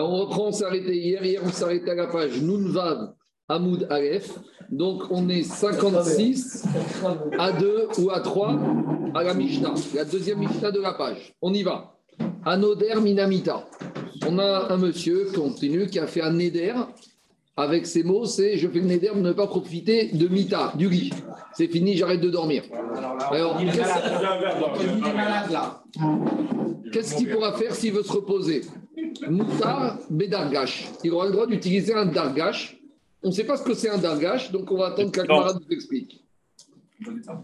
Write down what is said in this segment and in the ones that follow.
On reprend, on s'est arrêté hier. Hier, on s'est arrêté à la page Nunvav Hamoud Aleph. Donc, on est 56 à 2 ou à 3 à la Mishnah, la deuxième Mishnah de la page. On y va. Anoder Minamita. On a un monsieur, continue, qui a fait un Neder. Avec ces mots, c'est je fais le Neder de ne pas profiter de Mita, du lit. C'est fini, j'arrête de dormir. Alors, qu'est-ce qu'il pourra faire s'il veut se reposer? Moutar Bedargash. Il aura le droit d'utiliser un Dargash. On ne sait pas ce que c'est un Dargash, donc on va attendre qu'Agmara nous explique.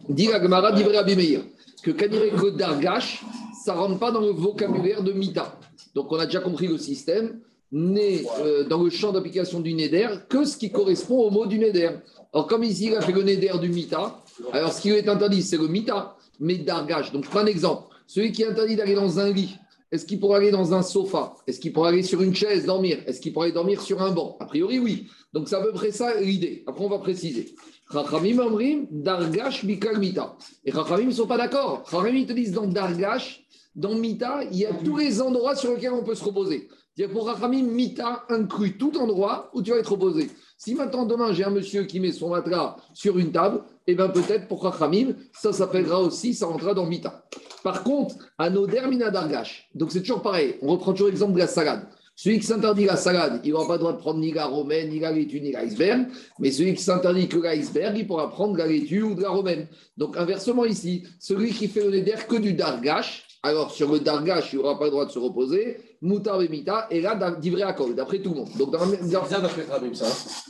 Dit Agmara, dit Meir, que que Dargash, ça ne rentre pas dans le vocabulaire de Mita. Donc on a déjà compris le système n'est euh, dans le champ d'application du Neder que ce qui correspond au mot du Neder. Alors, comme ici, il a fait le Neder du Mita, alors ce qui est interdit, c'est le Mita, mais Dargash. Donc, je prends un exemple. Celui qui est interdit d'aller dans un lit, est-ce qu'il pourra aller dans un sofa? Est-ce qu'il pourra aller sur une chaise dormir? Est-ce qu'il pourra aller dormir sur un banc? A priori, oui. Donc, c'est à peu près ça l'idée. Après, on va préciser. Chachamim Amrim, Dargash, Mikal, Mita. Et Chachamim ne sont pas d'accord. Chachamim te disent dans Dargash, dans Mita, il y a tous les endroits sur lesquels on peut se reposer. Pour Rachamim, Mita inclut tout endroit où tu vas être reposé. Si maintenant, demain, j'ai un monsieur qui met son matelas sur une table, eh bien peut-être pour Rachamim, ça s'appellera aussi, ça rentrera dans Mita. Par contre, à nos Dargash, donc c'est toujours pareil, on reprend toujours l'exemple de la salade. Celui qui s'interdit la salade, il n'aura pas le droit de prendre ni la romaine, ni la laitue, ni l'iceberg. Mais celui qui s'interdit que l'iceberg, il pourra prendre la laitue ou de la romaine. Donc inversement ici, celui qui fait le neder que du dargash, alors sur le dargash, il n'aura pas le droit de se reposer. Moutar Mita, et là, d'ivré à col, d'après tout le monde. Donc, dans. C'est d'après Rabim, ça.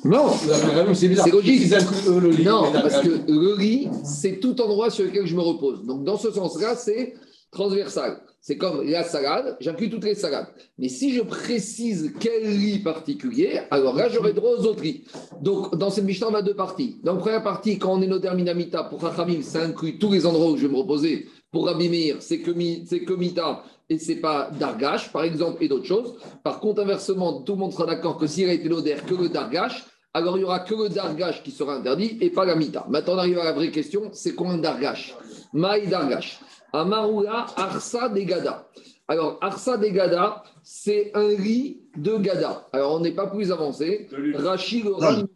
Non, c'est logique. Non, parce que le lit, c'est tout endroit sur lequel je me repose. Donc, dans ce sens-là, c'est transversal. C'est comme la salade, j'inclus toutes les salades. Mais si je précise quel lit particulier, alors là, j'aurai droit aux autres lits. Donc, dans cette Mishnah, on a deux parties. Dans la première partie, quand on est terminamita pour Chachamim, ça inclut tous les endroits où je vais me reposer. Pour Rabimir, c'est Komita et c'est pas Dargash, par exemple, et d'autres choses. Par contre, inversement, tout le monde sera d'accord que s'il a été l'odeur que le Dargash, alors il n'y aura que le Dargash qui sera interdit et pas la Mita. Maintenant, on arrive à la vraie question c'est quoi un Dargash? Maï Dargash. Amarula Arsa de Gada. Alors, Arsa de Gada, c'est un riz de Gada. Alors, on n'est pas plus avancé. Rachid le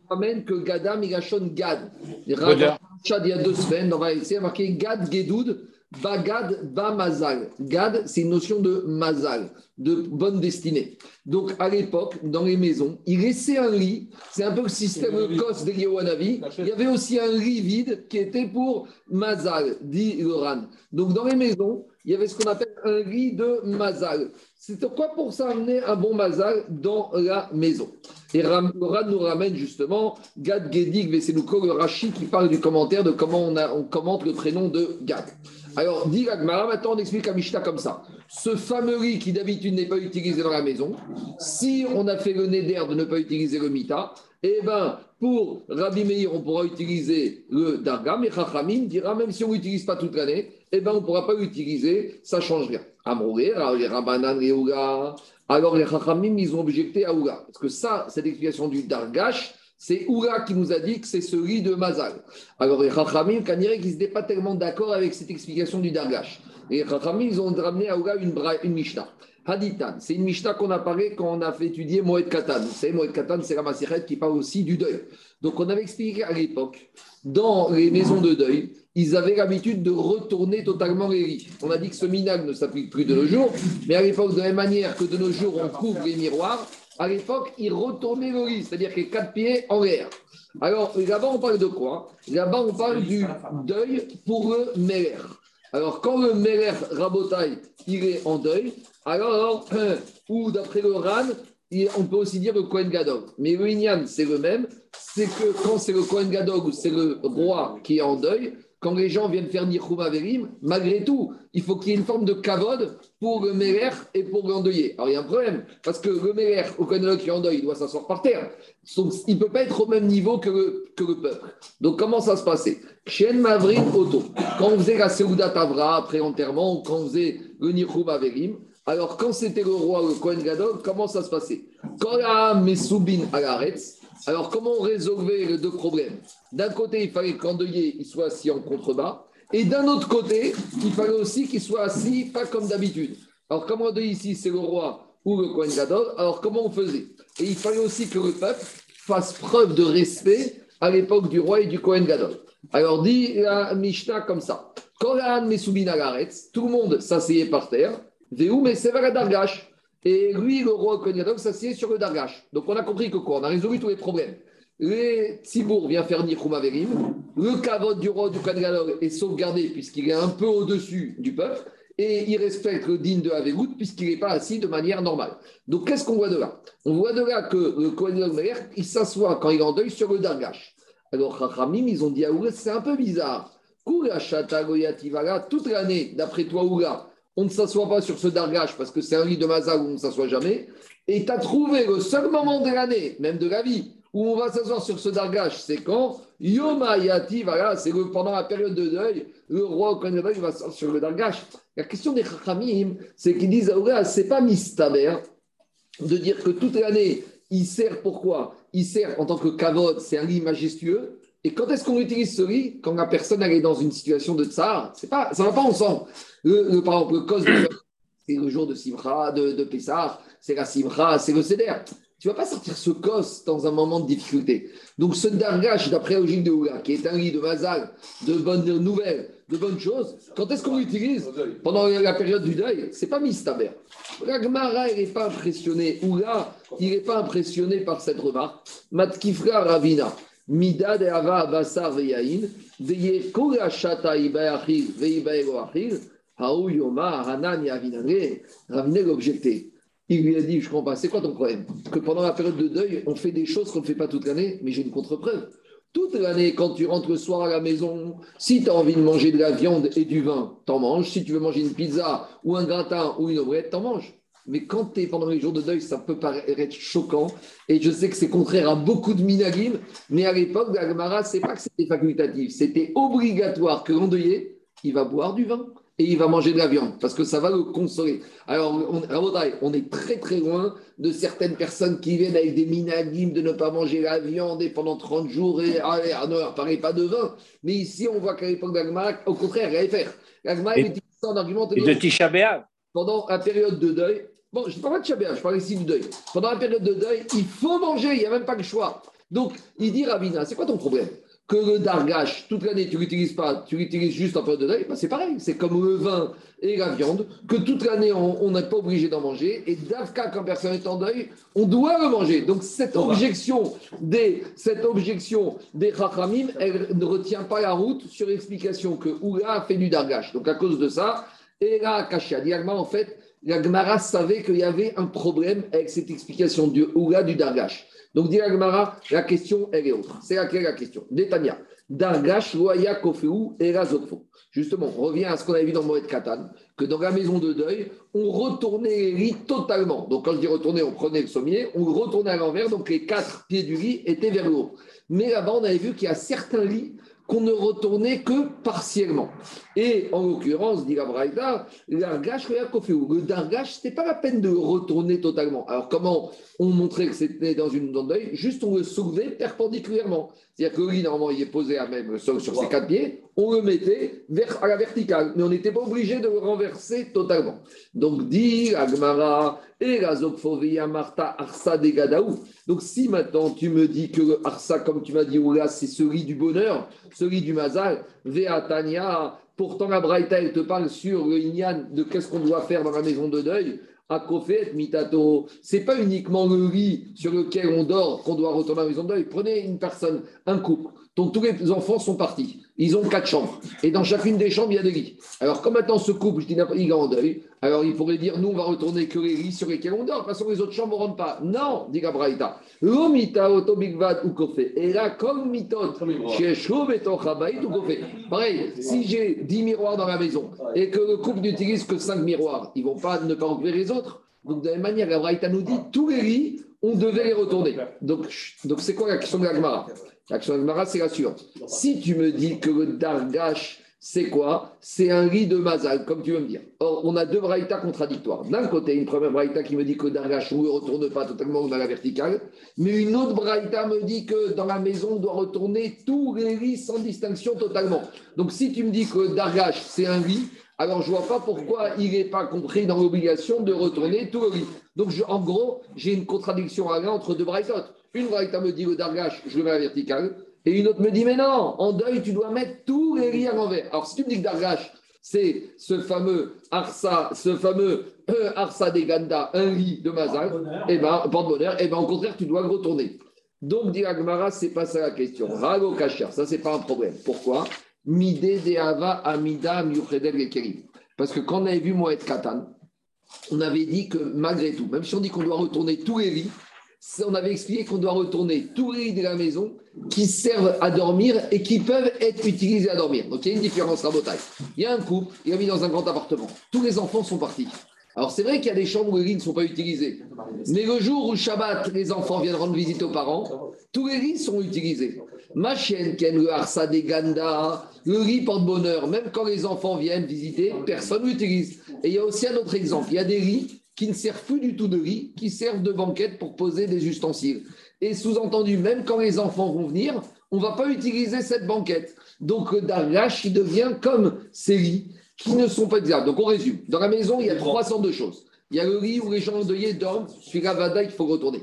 ramène que Gada, Migashon Gad. il y a deux semaines, on va essayer de marquer Gad Gedoud Bagad ba mazal. Gad, c'est une notion de mazal, de bonne destinée. Donc, à l'époque, dans les maisons, il laissait un lit. C'est un peu le système Kos de Yewanavi. Il y avait aussi un lit vide qui était pour mazal, dit Loran. Donc, dans les maisons, il y avait ce qu'on appelle un lit de mazal. C'est quoi pour ça amener un bon mazal dans la maison? Et Loran nous ramène justement Gad Gedig Vesenuko, le Rashi, qui parle du commentaire de comment on, a, on commente le prénom de Gad. Alors, dit maintenant on explique à Mishnah comme ça. Ce fameux riz qui d'habitude n'est pas utilisé dans la maison, si on a fait le neder de ne pas utiliser le mita, eh bien, pour Rabbi Meir, on pourra utiliser le darga, mais Chachamim dira même si on ne l'utilise pas toute l'année, eh bien, on ne pourra pas l'utiliser, ça ne change rien. Alors les Rabbanan, Ouga, alors les Chachamim, ils ont objecté à Ouga. Parce que ça, cette explication du dargash, c'est Oura qui nous a dit que c'est celui de Mazal. Alors les Chachamim, Kanirek, ils n'étaient pas tellement d'accord avec cette explication du Dargash. Les Chachamim, ils ont ramené à Oura une, une Mishnah. C'est une Mishnah qu'on a parlé quand on a fait étudier Moed Katan. Vous savez, Moed Katan, c'est la Maseret qui parle aussi du deuil. Donc on avait expliqué à l'époque, dans les maisons de deuil, ils avaient l'habitude de retourner totalement les lits. On a dit que ce minag ne s'applique plus de nos jours, mais à l'époque, de la même manière que de nos jours, on couvre les miroirs, à l'époque, il retournait le lit, c'est-à-dire qu'il quatre pieds en l'air. Alors, là-bas, on parle de quoi Là-bas, on parle du deuil pour le Meler. Alors, quand le Meler Rabotai, il est en deuil, alors, ou d'après le Ran, on peut aussi dire le Kohen Gadog. Mais le Inyan, c'est le même. C'est que quand c'est le Kohen Gadog ou c'est le roi qui est en deuil, quand les gens viennent faire Nichum Averim, malgré tout, il faut qu'il y ait une forme de kavod pour le Méler et pour l'endeuiller. Alors il y a un problème, parce que le Méler, au Kohen qui est en deuil, il doit s'asseoir par terre. il ne peut pas être au même niveau que le, peuple. Donc comment ça se passait? Mavrim Oto. Quand on faisait la Seudat Tavra après enterrement, ou quand on faisait le Nichum Averim, alors quand c'était le roi, le Kohen Gadol, comment ça se passait? Quand Mesoubin Agaretz, alors, comment on résolvait les deux problèmes? D'un côté, il fallait qu'Endeuillé il soit assis en contrebas, et d'un autre côté, il fallait aussi qu'il soit assis pas comme d'habitude. Alors, comme on dit ici, c'est le roi, ou le Kohen Gadol. Alors, comment on faisait? Et il fallait aussi que le peuple fasse preuve de respect à l'époque du roi et du Kohen Gadol. Alors, dit la Mishnah comme ça tout le monde s'asseyait par terre, Dargash. Et lui, le roi Kohen Gadol, s'asseyait sur le Dargash. Donc, on a compris que quoi? On a résolu tous les problèmes. Le Tzibour vient faire Nichum Averim. Le Kavod du roi du Kohen Gadol est sauvegardé puisqu'il est un peu au-dessus du peuple et il respecte le digne de Avegout puisqu'il n'est pas assis de manière normale. Donc, qu'est-ce qu'on voit de là? On voit de là que le Kohen il s'assoit quand il est en deuil sur le Dargash. Alors, Chachamim, ils ont dit à c'est un peu bizarre. Toute l'année, d'après toi, Oula, on ne s'assoit pas sur ce Dargash parce que c'est un lit de Mazal où on ne s'assoit jamais. Et tu as trouvé le seul moment de l'année, même de la vie, où on va s'asseoir sur ce Dargash, c'est quand Yoma voilà, c'est pendant la période de deuil, le roi quand il va s'asseoir sur le Dargash. La question des Chachamim, c'est qu'ils disent, ce c'est pas mistaber de dire que toute l'année, il sert pourquoi? Il sert en tant que kavod, c'est un lit majestueux. Et quand est-ce qu'on utilise ce lit Quand la personne est dans une situation de tsar, c'est pas, ça ne va pas ensemble. Le, par exemple, le cos c'est le jour de Simcha, de, de Pessah, c'est la Simcha, c'est le Seder tu ne vas pas sortir ce cos dans un moment de difficulté. Donc ce dargash, d'après la logique de Oula, qui est un lit de mazal, de bonnes nouvelles, de bonnes choses, quand est-ce qu'on l'utilise Pendant la période du deuil, c'est pas mistaber. La Gemara, il n'est pas impressionné. Oula, il n'est pas impressionné par cette remarque. Matkifra Ravina. Il lui a dit, je comprends pas, c'est quoi ton problème? Que pendant la période de deuil, on fait des choses qu'on ne fait pas toute l'année, mais j'ai une contre-preuve. Toute l'année, quand tu rentres le soir à la maison, si tu as envie de manger de la viande et du vin, t'en manges. Si tu veux manger une pizza ou un gratin ou une omelette, t'en manges. Mais quand tu es pendant les jours de deuil, ça peut paraître choquant. Et je sais que c'est contraire à beaucoup de minagim, mais à l'époque, la c'est pas que c'était facultatif, c'était obligatoire que l'endeuillé, il va boire du vin et il va manger de la viande parce que ça va le consoler. Alors, on, on est très très loin de certaines personnes qui viennent avec des minagim de ne pas manger la viande et pendant 30 jours et allez, ah, non, parlez pas de vin. Mais ici, on voit qu'à l'époque d'Agma, au contraire, il allait faire. L'Agma, il était en argument. Et de Tisha Pendant la période de deuil, bon, je ne parle pas de Tisha je parle ici du deuil. Pendant la période de deuil, il faut manger, il n'y a même pas le choix. Donc, il dit Ravina, c'est quoi ton problème? Que le dargash, toute l'année, tu l'utilises pas, tu l'utilises juste en période de deuil, bah, c'est pareil. C'est comme le vin et la viande, que toute l'année, on n'est pas obligé d'en manger. Et d'Avka, quand personne est en deuil, on doit le manger. Donc, cette objection des, cette objection des Chachamim, elle ne retient pas la route sur l'explication que Oula a fait du dargash. Donc, à cause de ça, là, Kashia, en fait, la Gemara savait qu'il y avait un problème avec cette explication du Oula du dargash. Donc, dit la la question, elle est autre. C'est laquelle la question? Netanya. Dargash, Loya, Kofeu, et Justement, on revient à ce qu'on avait vu dans Moed Katan, que dans la maison de deuil, on retournait les lits totalement. Donc, quand je dis retourner, on prenait le sommier, on retournait à l'envers, donc les quatre pieds du lit étaient vers le haut. Mais là-bas, on avait vu qu'il y a certains lits qu'on ne retournait que partiellement. Et en l'occurrence, dit la Braïda, le dargash, ce n'était pas la peine de retourner totalement. Alors, comment on montrait que c'était dans une dent d'œil? Juste, on le soulevait perpendiculairement. C'est-à-dire que le lit, normalement, il est posé à même sur, sur ses quatre pieds, on le mettait vers, à la verticale, mais on n'était pas obligé de le renverser totalement. Donc, dit Agmara, et la Marta Arsa Gadaou. Donc, si maintenant tu me dis que Arsa, comme tu m'as dit, là, c'est ce lit du bonheur, ce lit du Mazal, Veatania, Pourtant, la Braïta, elle te parle sur le de qu'est-ce qu'on doit faire dans la maison de deuil. Akofet, Mitato, c'est pas uniquement le lit sur lequel on dort qu'on doit retourner à la maison de deuil. Prenez une personne, un couple, dont tous les enfants sont partis. Ils ont quatre chambres. Et dans chacune des chambres, il y a des lits. Alors, comme maintenant ce couple, je dis il est en deuil, alors il pourrait dire nous, on va retourner que les lits sur lesquels on dort. De toute façon, les autres chambres ne rentrent pas. Non, dit Gabraïta. L'omita otobigvad ou kofé. Et là, comme mitod, ou Pareil, si j'ai 10 miroirs dans la maison et que le couple n'utilise que 5 miroirs, ils ne vont pas ne pas enlever les autres. Donc, de la même manière, Gabraïta nous dit tous les lits, on devait les retourner. Donc, donc c'est quoi la question de la Gemara? L'action de c'est la suivante. Si tu me dis que le Dargash, c'est quoi? C'est un lit de Mazal, comme tu veux me dire. Or, on a deux braïtas contradictoires. D'un côté, une première braïta qui me dit que Dargash, ne retourne pas totalement dans la verticale. Mais une autre braïta me dit que dans la maison, on doit retourner tous les lits sans distinction totalement. Donc, si tu me dis que Dargash, c'est un lit, alors je ne vois pas pourquoi il n'est pas compris dans l'obligation de retourner tout le riz. Donc en gros, j'ai une contradiction à entre deux braïtotes. Une braïta me dit le dargash, je le mets à la verticale, et une autre me dit mais non, en deuil, tu dois mettre tous les riz à l'envers. Alors si tu me dis que dargash, c'est ce fameux Arsa, ce fameux euh, Arsa des Ganda, un riz de Mazal, et eh ben, porte-bonheur, et eh ben, au contraire, tu dois le retourner. Donc, dit Agmara, c'est pas ça la question. Rago Kacher, ça, c'est pas un problème. Pourquoi? Mide de Ava Amida Parce que quand on avait vu Moed Katan, on avait dit que malgré tout, même si on dit qu'on doit retourner tous les riz, on avait expliqué qu'on doit retourner tous les riz de la maison qui servent à dormir et qui peuvent être utilisés à dormir. Donc il y a une différence taille. Il y a un couple, il a mis dans un grand appartement. Tous les enfants sont partis. Alors c'est vrai qu'il y a des chambres où les lits ne sont pas utilisés. Mais le jour où Shabbat, les enfants viennent rendre visite aux parents, tous les lits sont utilisés. Ma chienne, Ken, le Harsa des Ganda, le riz porte bonheur. Même quand les enfants viennent visiter, personne n'utilise. Et il y a aussi un autre exemple. Il y a des lits qui ne servent plus du tout de riz, qui servent de banquette pour poser des ustensiles. Et sous-entendu, même quand les enfants vont venir, on ne va pas utiliser cette banquette. Donc, Dargash, il devient comme ces lits qui ne sont pas exacts. Donc on résume. Dans la maison, il y a 302 choses. Il y a le lit où les gens deuillés dorment, celui la Vada, il faut retourner.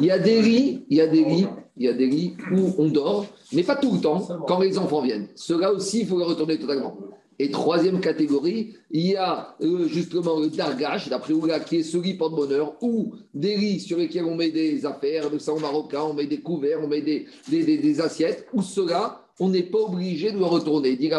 Il y a des lits, il y a des lits, il y a des lits où on dort, mais pas tout le temps, quand les enfants viennent. Cela aussi, il faut les retourner totalement. Et troisième catégorie, il y a euh, justement le dargash, d'après Oula, qui est ce lit porte-bonheur, ou des lits sur lesquels on met des affaires, de sang marocain, on met des couverts, on met des, des, des assiettes, ou cela, on n'est pas obligé de le retourner. Dit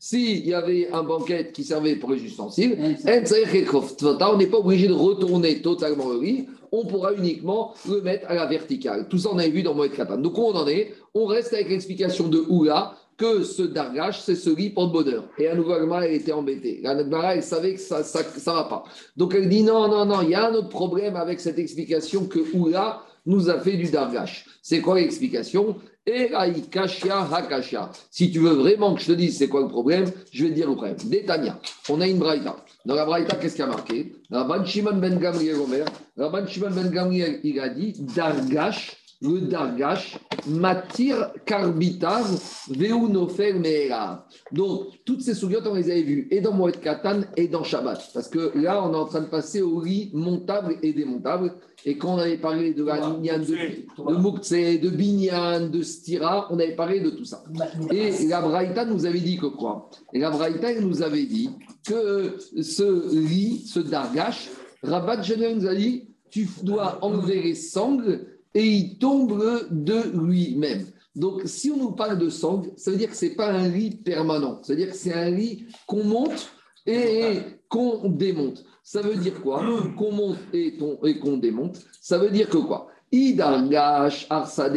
S'il y avait un banquet qui servait pour les ustensiles, on n'est pas obligé de retourner totalement le riz, on pourra uniquement le mettre à la verticale. Tout ça, on avait vu dans Moed Katan. Donc, où on en est? On reste avec l'explication de Oula que ce dargash, c'est ce riz porte-bonheur. Et à nouveau, elle était embêtée. La elle savait que ça ne ça, va pas. Donc, elle dit non, non, non, il y a un autre problème avec cette explication que Oula nous a fait du dargash. C'est quoi l'explication? Hakasha. Si tu veux vraiment que je te dise c'est quoi le problème, je vais te dire le problème. Détania, on a une braïta. Dans la braïta, qu'est-ce qu'il a marqué? Rabban Shimon ben Gamriel Omer, Rabban Shimon ben Gamriel, il a dit dargash, le dargash, matir karbitar, veunofer meera. Donc, toutes ces souviotes, on les avait vues, et dans Moed Katan, et dans Shabbat. Parce que là, on est en train de passer au riz montable et démontable. Et quand on avait parlé de la de, de de Binyan, de Stira, on avait parlé de tout ça. Et la Braïta nous avait dit que quoi? Et la Braïta nous avait dit que ce riz, ce dargash, Rabat Genel nous a dit tu dois enlever les sangles et il tombe de lui-même. Donc, si on nous parle de sangle, ça veut dire que ce n'est pas un riz permanent. Ça veut dire que c'est un riz qu'on monte et qu'on démonte. Ça veut dire quoi? Qu'on monte et, qu'on démonte. Ça veut dire que quoi? Idargash, Arsa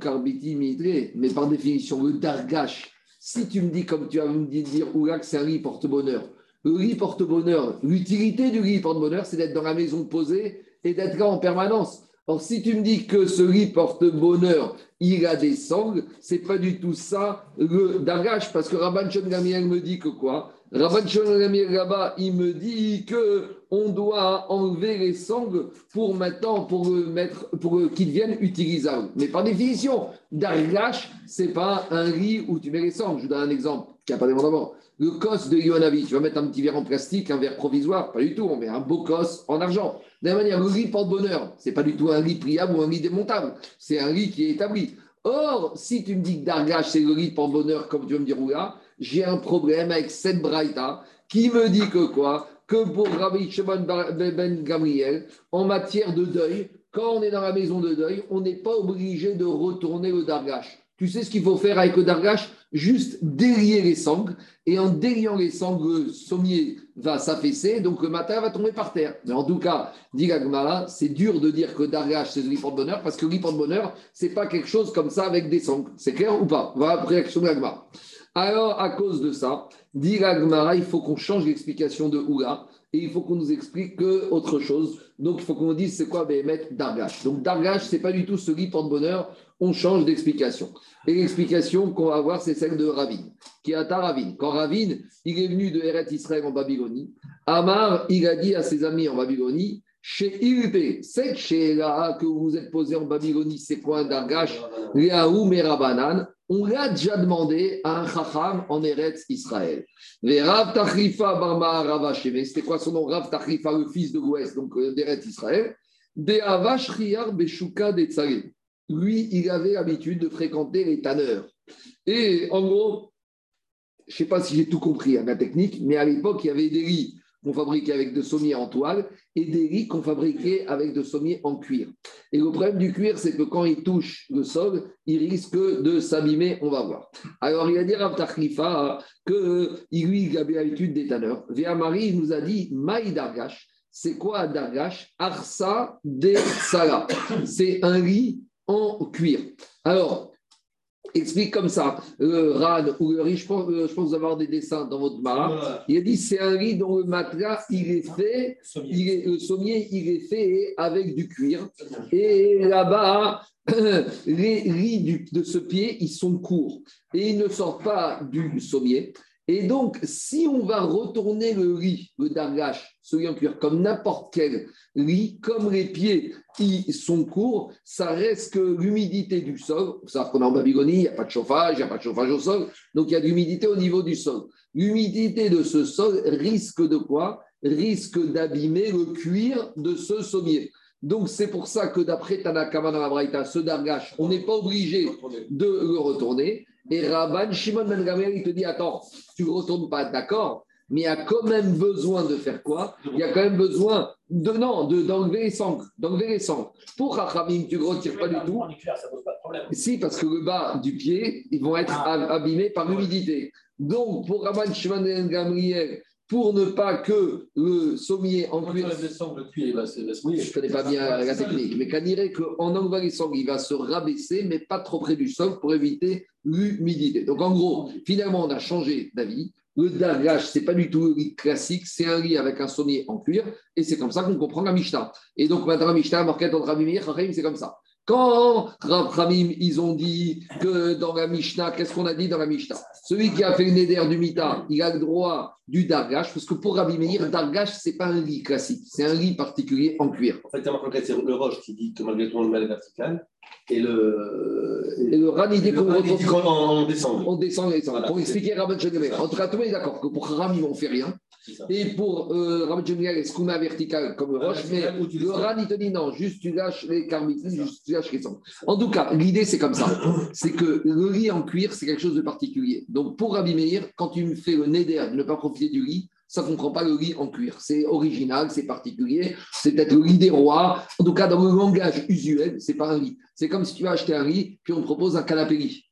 Karbiti Midre. Mais par définition, le Dargash, si tu me dis, comme tu as me dire, Oula, que c'est un riz porte-bonheur, le riz porte-bonheur, l'utilité du riz porte-bonheur, c'est d'être dans la maison posée et d'être là en permanence. Or, si tu me dis que ce riz porte-bonheur, il a des sangles, c'est pas du tout ça le dargash, parce que Rabban Shon me dit que quoi? Rabban là il me dit que on doit enlever les sangles pour maintenant, pour mettre, pour qu'ils deviennent utilisables. Mais par définition, dargash, c'est pas un riz où tu mets les sangles. Je vous donne un exemple qui n'a pas d'abord. Le cos de Yonavi, tu vas mettre un petit verre en plastique, un verre provisoire, pas du tout. On met un beau cos en argent. De la manière, le riz porte-bonheur, c'est pas du tout un riz pliable ou un riz démontable. C'est un riz qui est établi. Or, si tu me dis que dargash, c'est le riz porte-bonheur, comme tu veux me dire, là, j'ai un problème avec cette braïta qui me dit que quoi? Que pour Rabbi Shimon ben Gabriel, en matière de deuil, quand on est dans la maison de deuil, on n'est pas obligé de retourner le dargash. Tu sais ce qu'il faut faire avec le dargash Juste délier les sangles. Et en déliant les sangles, le sommier va s'affaisser, donc le matin va tomber par terre. Mais en tout cas, dit Gagmara, c'est dur de dire que dargash, c'est le porte-bonheur, parce que le porte-bonheur, c'est pas quelque chose comme ça avec des sangles. C'est clair ou pas? Voilà réaction de Gagmara. Alors, à cause de ça, dit Gmara, il faut qu'on change l'explication de Oula et il faut qu'on nous explique que autre chose. Donc, il faut qu'on nous dise c'est quoi Béhémet Dargash. Donc, Dargash, c'est pas du tout ce lit porte-bonheur, on change d'explication. Et l'explication qu'on va avoir, c'est celle de Ravin, qui est à Taravin. Quand Ravin, il est venu de Eret Israël en Babylonie, Amar, il a dit à ses amis en Babylonie, chez Ilpe, cette chez que vous êtes posé en Babylonie, c'est quoi un Dargash Rabanan On l'a déjà demandé à un chacham en Eretz Israël. Rav Tachrifa Barma c'était quoi son nom? Rav Tachrifa, le fils de l'Ouest, donc euh, d'Eretz Israël. De Avash Riyar Beshuka Lui, il avait l'habitude de fréquenter les tanneurs. Et en gros, je ne sais pas si j'ai tout compris à ma technique, mais à l'époque, il y avait des lits qu'on fabriquait avec de sommiers en toile et des lits qu'on fabriquait avec de sommiers en cuir. Et le problème du cuir, c'est que quand il touche le sol, il risque de s'abîmer, on va voir. Alors, il a dit Rav Tachlifa qu'il lui, avait l'habitude des tanneurs. Véa Marie, il nous a dit Maï Dargash. C'est quoi Dargash? Arsa de Sala. C'est un lit en cuir. Alors, explique comme ça. Le RAN ou le riz, je pense, je pense avoir des dessins dans votre mara. Il a dit c'est un riz dont le matelas, il est fait, il est, le sommier, il est fait avec du cuir. Et là-bas, les riz de ce pied, ils sont courts et ils ne sortent pas du sommier. Et donc, si on va retourner le riz, le dargash, celui en cuir, comme n'importe quel riz, comme les pieds qui sont courts, ça reste que l'humidité du sol. Vous savez qu'on est en Babylonie, il n'y a pas de chauffage, il n'y a pas de chauffage au sol, donc il y a de l'humidité au niveau du sol. L'humidité de ce sol risque de quoi? Risque d'abîmer le cuir de ce sommier. Donc, c'est pour ça que d'après Tanakama dans la ce dargash, on n'est pas obligé de le retourner. Et Rabban Shimon Ben Gamel, il te dit Attends, tu ne retournes pas, d'accord, mais il y a quand même besoin de faire quoi? Il y a quand même besoin de non, d'enlever les sangles, d'enlever les sangles. Pour Rachamim, tu ne retires pas du tout. Si, parce que le bas du pied, ils vont être ah. abîmés par l'humidité. Donc, pour Rabban Shimon Ben Gamriel, pour ne pas que le sommier en cuir. Je ne connais pas bien la technique, mais qu'on dirait qu'en sangles, il va se rabaisser, mais pas trop près du sol pour éviter l'humidité. Donc en gros, finalement, on a changé d'avis. Le dargage, ce n'est pas du tout le lit classique, c'est un lit avec un sommier en cuir, et c'est comme ça qu'on comprend la Mishnah. Et donc maintenant, la Mishnah, Marquette, entre Rabimir, c'est comme ça. Quand Rav ils ont dit que dans la Mishnah, qu'est-ce qu'on a dit dans la Mishnah? Celui qui a fait le neder du Mita, il a le droit du Dargash, parce que pour Rabbi Meir, Dargash, ce n'est pas un lit classique, c'est un lit particulier en cuir. En fait, c'est le Roche qui dit que malgré tout, on le met à la verticale, et le, et le Ran, il dit qu'on descend. On descend, descend. pour expliquer Rabbi En tout cas, tout monde est d'accord que pour Rami, on ne fait rien. Et pour euh, Rabbi est-ce qu'on met vertical comme ah, roche, mais le Ran, il te dit non, juste tu lâches les carmites, juste tu lâches les sangs. En tout cas, l'idée, c'est comme ça. C'est que le riz en cuir, c'est quelque chose de particulier. Donc, pour Rabbi Meir, quand tu me fais le neder de ne pas profiter du riz, ça ne comprend pas le riz en cuir. C'est original, c'est particulier, c'est peut-être le riz des rois. En tout cas, dans le langage usuel, c'est pas un riz. C'est comme si tu as acheté un riz, puis on te propose un canapé riz.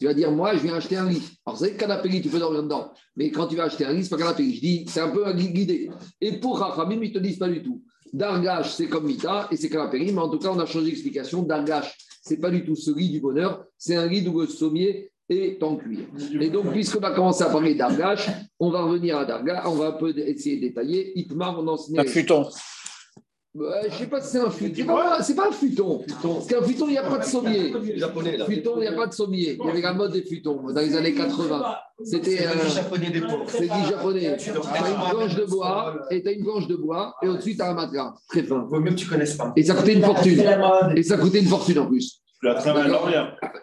Tu vas dire, moi, je viens acheter un lit. Alors, c'est canapé lit, tu peux dormir dedans. Mais quand tu vas acheter un lit, c'est pas canapé lit. Je dis, c'est un peu un guidé. Et pour Rachamim, ils ne te disent pas du tout. Dargash, c'est comme Mita et c'est canapé lit. Mais en tout cas, on a changé d'explication. Dargash, c'est pas du tout ce lit du bonheur. C'est un lit où le sommier est en cuir. Et donc, puisqu'on va commencer à parler d'Argash, on va revenir à Dargash. On va un peu essayer de détailler. Itmar, on enseigne. Futon. Je ne sais pas si c'est un futon. C'est pas un futon. Parce qu'un futon, il n'y a pas de sommier. Futon, il n'y a pas de sommier. Il y avait la mode des futons dans les années 80. C'était un japonais C'est dit japonais. Tu as une planche de bois et tu as une planche de bois et au-dessus tu as un matelas. Très fin. Vaut mieux que tu connaisses pas. Et ça coûtait une fortune. Et ça coûtait une fortune en plus. Tu l'as très mal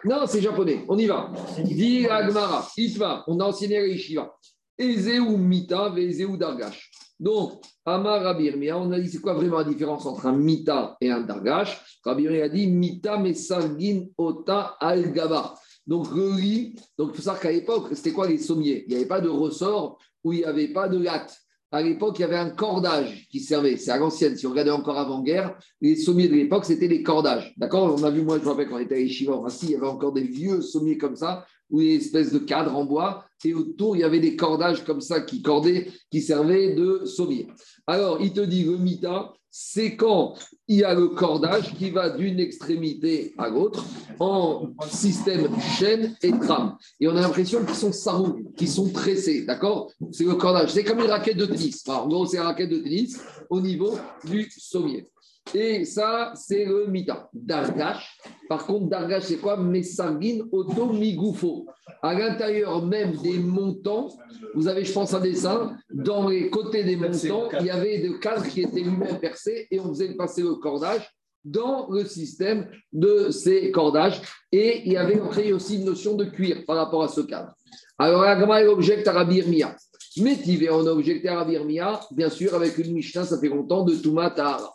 Non, c'est japonais. On y va. Dit Agmara, Itma, on a enseigné les Yeshiva. Ezeu Mita, Ezeu Dargash. Donc, Amar Rabirmia, on a dit c'est quoi vraiment la différence entre un mita et un dargash? Rabirmia a dit mita mesargin ota al gaba. Donc le donc il faut savoir qu'à l'époque, c'était quoi les sommiers? Il n'y avait pas de ressort où il n'y avait pas de latte. À l'époque, il y avait un cordage qui servait. C'est à l'ancienne. Si on regardait encore avant-guerre, les sommiers de l'époque, c'était les cordages. D'accord? On a vu, moi, je me rappelle quand on était à Yeshiva, il y avait encore des vieux sommiers comme ça, ou une espèce de cadre en bois et autour, il y avait des cordages comme ça qui cordaient, qui servaient de sommier. Alors, il te dit, le mita, c'est quand il y a le cordage qui va d'une extrémité à l'autre en système chaîne et trame. Et on a l'impression qu'ils sont sarous, qu'ils sont tressés, d'accord? C'est le cordage. C'est comme une raquette de tennis. c'est une raquette de tennis au niveau du sommier. Et ça, c'est le mita. Dargash. Par contre, Dargash, c'est quoi? Messargin Otomigoufo. À l'intérieur même des montants, vous avez, je pense, un dessin. Dans les côtés des montants, il y avait des cadres qui étaient lui-même percés et on faisait passer le cordage dans le système de ces cordages. Et il y avait créé aussi une notion de cuir par rapport à ce cadre. Alors, Agma objecte à Rabbi Irmia. Mais on a objecté à Rabbi Irmia, bien sûr, avec une Mishnah, ça fait longtemps, de Touma Tahara.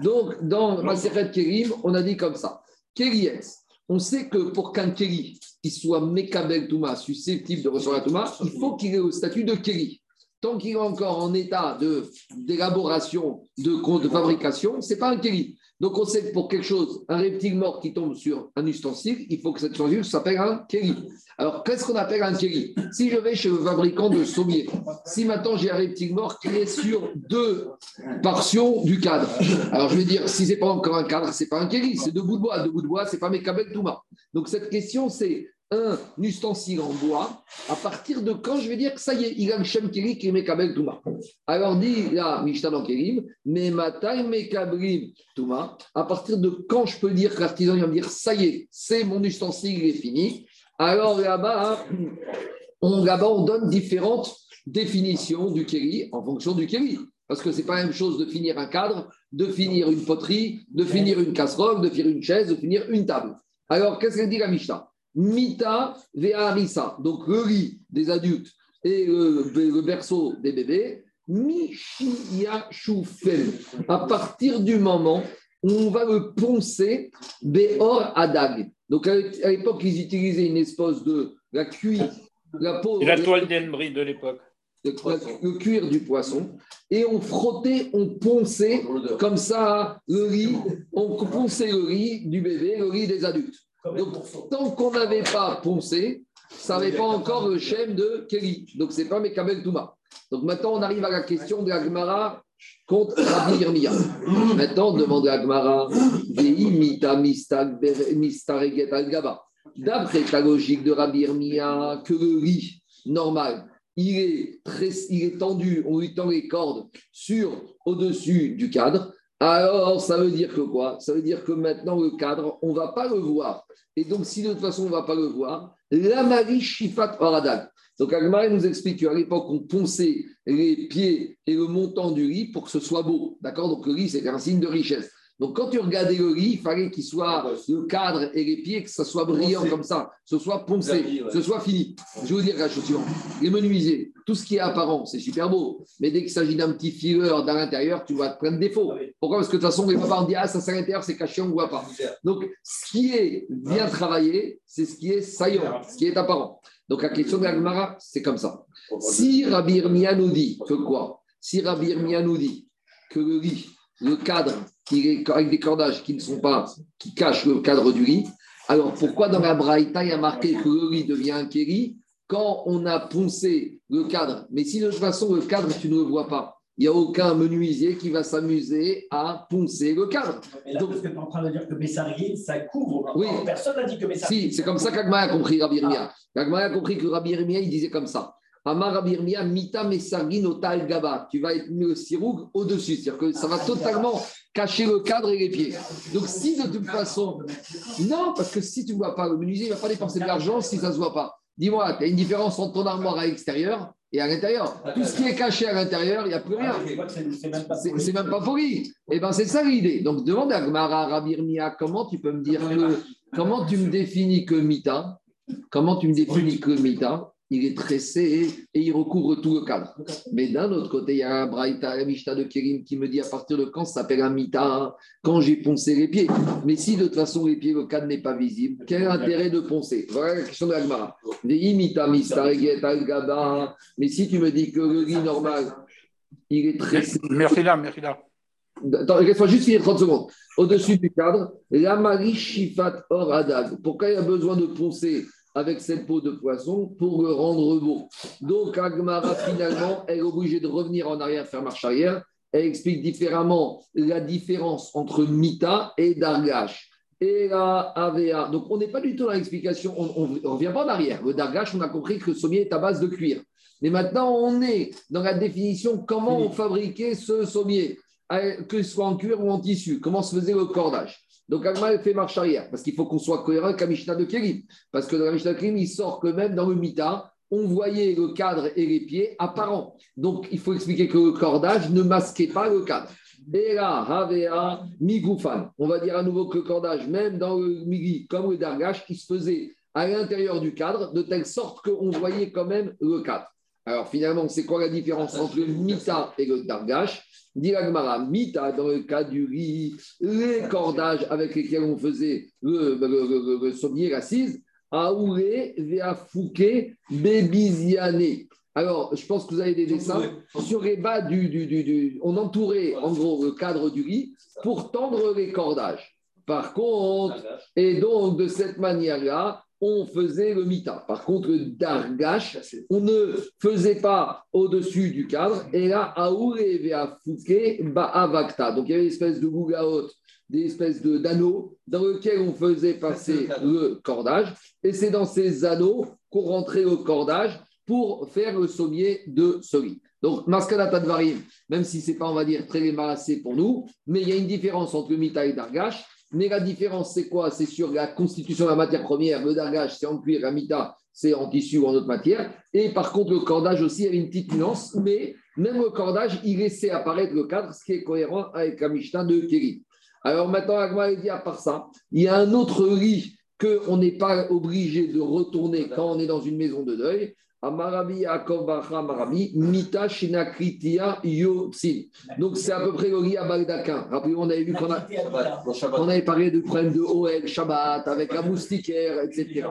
Donc, dans Maseret Kerim, on a dit comme ça. Kerietz, on sait que pour qu'un Keri qui soit Mekabel Touma, susceptible de recevoir la Touma, il faut qu'il ait le statut de Keri. Tant qu'il est encore en état d'élaboration, de, de, fabrication, ce n'est pas un Keri. Donc, on sait que pour quelque chose, un reptile mort qui tombe sur un ustensile, il faut que cet ustensile s'appelle un keri. Alors, qu'est-ce qu'on appelle un keri? Si je vais chez le fabricant de sommier, si maintenant j'ai un reptile mort qui est sur deux portions du cadre, alors je vais dire, si ce n'est pas encore un cadre, ce n'est pas un keri, c'est deux bouts de bois. Deux bouts de bois, ce n'est pas mes Touma. Donc, cette question, c'est un ustensile en bois, à partir de quand je vais dire que ça y est, il a le Shem Keri qui Mekabel Touma. Alors dit là, Mishnah dans Kerim, mais Matai Mekabrim Touma, à partir de quand je peux dire que l'artisan va me dire ça y est, c'est mon ustensile, il est fini. Alors là-bas, on, là on donne différentes définitions du Keri en fonction du Keri. Parce que ce n'est pas la même chose de finir un cadre, de finir une poterie, de finir une casserole, de finir une chaise, de finir une table. Alors, qu'est-ce qu'elle dit la Mishnah? Mita ve'arisa, donc le riz des adultes et le, berceau des bébés, Mishiyashufel, à partir du moment où on va le poncer Beor Adag. Donc à l'époque, ils utilisaient une espèce de la cuir, la peau. la toile d'Enbry de l'époque. Le, cuir du poisson, et on frottait, on ponçait comme ça le riz, on ponçait le riz du bébé, le riz des adultes. Donc, tant qu'on n'avait pas poncé, ça n'avait pas encore le schème de Kelly. Donc, ce n'est pas Mekabel Touma. Donc, maintenant, on arrive à la question de la Gemara contre Rabbi Yirmiya. Maintenant, on demande à Gemara D'après la logique de Rabbi Yirmiya, que le riz normal, il est, très, il est tendu, on lui tend les cordes sur au-dessus du cadre. Alors, ça veut dire que quoi? Ça veut dire que maintenant, le cadre, on ne va pas le voir. Et donc, si de toute façon, on ne va pas le voir, la Marie Shifat Oradag. Donc, Agmar nous explique qu'à l'époque, on ponçait les pieds et le montant du riz pour que ce soit beau. D'accord? Donc, le riz, c'est un signe de richesse. Donc, quand tu regardais le riz, il fallait qu'il soit le cadre et les pieds, que ça soit brillant comme ça, que ce soit poncé, que ce soit fini. Je vais vous dire la chose suivante. Les menuisiers, tout ce qui est apparent, c'est super beau. Mais dès qu'il s'agit d'un petit fileur dans l'intérieur, tu vois plein de défauts. Pourquoi? Parce que de toute façon, les papas dit Ah, ça c'est à l'intérieur, c'est caché, on ne voit pas. Donc, ce qui est bien travaillé, c'est ce qui est saillant, ce qui est apparent. Donc, la question de l'Agmara, c'est comme ça. Si Rabbi Irmia nous dit que quoi? Si Rabbi Irmia nous dit que le riz, le cadre, avec des cordages qui ne sont pas, qui cachent le cadre du riz. Alors pourquoi dans la Braïta, il y a marqué que le riz devient un kéri quand on a poncé le cadre? Mais si de toute façon le cadre, tu ne le vois pas, il n'y a aucun menuisier qui va s'amuser à poncer le cadre. Mais là, Donc, parce que tu es en train de dire que Bessarine, ça couvre. Oui. Personne n'a dit que Bessarine. Si, c'est comme ça qu'Agma a compris Rabbi Irmia. Ah. a compris que Rabbi Irmia, il disait comme ça. Amar Mita Otal Gaba. Tu vas être mis le siroug au-dessus. C'est-à-dire que ça va totalement cacher le cadre et les pieds. Donc, si de toute façon. Non, parce que si tu ne vois pas, le menuisier ne va pas dépenser de l'argent si ça ne se voit pas. Dis-moi, tu as une différence entre ton armoire à l'extérieur et à l'intérieur. Tout ce qui est caché à l'intérieur, il n'y a plus rien. C'est même pas folie. Et eh bien, c'est ça l'idée. Donc, demande à Gmara Rabirmia, comment tu peux me dire que. Comment tu me définis que Mita? Comment tu me définis que Mita? Il est tressé et il recouvre tout le cadre. Mais d'un autre côté, il y a un Braïta, un Mishta de Kérim qui me dit à partir de quand ça s'appelle un Mita, quand j'ai poncé les pieds. Mais si de toute façon les pieds, le cadre n'est pas visible, quel intérêt de poncer? Voilà la question de l'Agmara. Mais si tu me dis que le riz normal, il est tressé. Merci là, merci là. Attends, laisse-moi juste finir 30 secondes. Au-dessus du cadre, la Marie Shifat Or. Pourquoi il y a besoin de poncer avec cette peau de poisson pour le rendre beau. Donc, Agmara, finalement, elle est obligée de revenir en arrière, faire marche arrière. Elle explique différemment la différence entre Mita et Dargash. Et la AVA. Donc, on n'est pas du tout dans l'explication, on ne revient pas en arrière. Le Dargash, on a compris que le sommier est à base de cuir. Mais maintenant, on est dans la définition comment on fabriquait ce sommier, euh, que ce soit en cuir ou en tissu, comment se faisait le cordage. Donc Agma fait marche arrière, parce qu'il faut qu'on soit cohérent avec la Mishnah de Kérim. Parce que dans la Mishnah de Kérim, il sort que même dans le Mita, on voyait le cadre et les pieds apparents. Donc il faut expliquer que le cordage ne masquait pas le cadre. Là, Havea Migoufan. On va dire à nouveau que le cordage, même dans le Migi, comme le Dargash, qui se faisait à l'intérieur du cadre, de telle sorte qu'on voyait quand même le cadre. Alors finalement, c'est quoi la différence entre le Mita et le Dargash? Dit Mita, dans le cas du riz, les cordages avec lesquels on faisait le, le, le, sommier, l'assise, Aouré, Veafouké, Bébiziané. Alors, je pense que vous avez des dessins. Sur les bas du, du, du, On entourait en gros le cadre du riz pour tendre les cordages. Par contre, et donc de cette manière-là, on faisait le mita. Par contre, le dargash, on ne faisait pas au-dessus du cadre. Et là, aouré fouke ba'avakta. Donc, il y avait une espèce de gougaot, des espèces d'anneaux dans lesquels on faisait passer le cordage. Et c'est dans ces anneaux qu'on rentrait le cordage pour faire le sommier de ce Donc, Maskanata Tadvarim, même si ce n'est pas, on va dire, très débarrassé pour nous, mais il y a une différence entre mita et dargash. Mais la différence, c'est quoi? C'est sur la constitution de la matière première. Le dargage, c'est en cuir, la mita, c'est en tissu ou en autre matière. Et par contre, le cordage aussi avait une petite nuance, mais même le cordage, il laissait apparaître le cadre, ce qui est cohérent avec la Mishnah de Kéry. Alors maintenant, Agma dit à part ça, il y a un autre riz qu'on n'est pas obligé de retourner quand on est dans une maison de deuil. Amarabi Marabi, Mita Shinakritia Yotsin. Donc c'est à peu près le riz à Bagdakin. Rappelez-vous, on avait vu qu'on avait parlé du problème de OL, Shabbat, avec la moustiquaire, etc.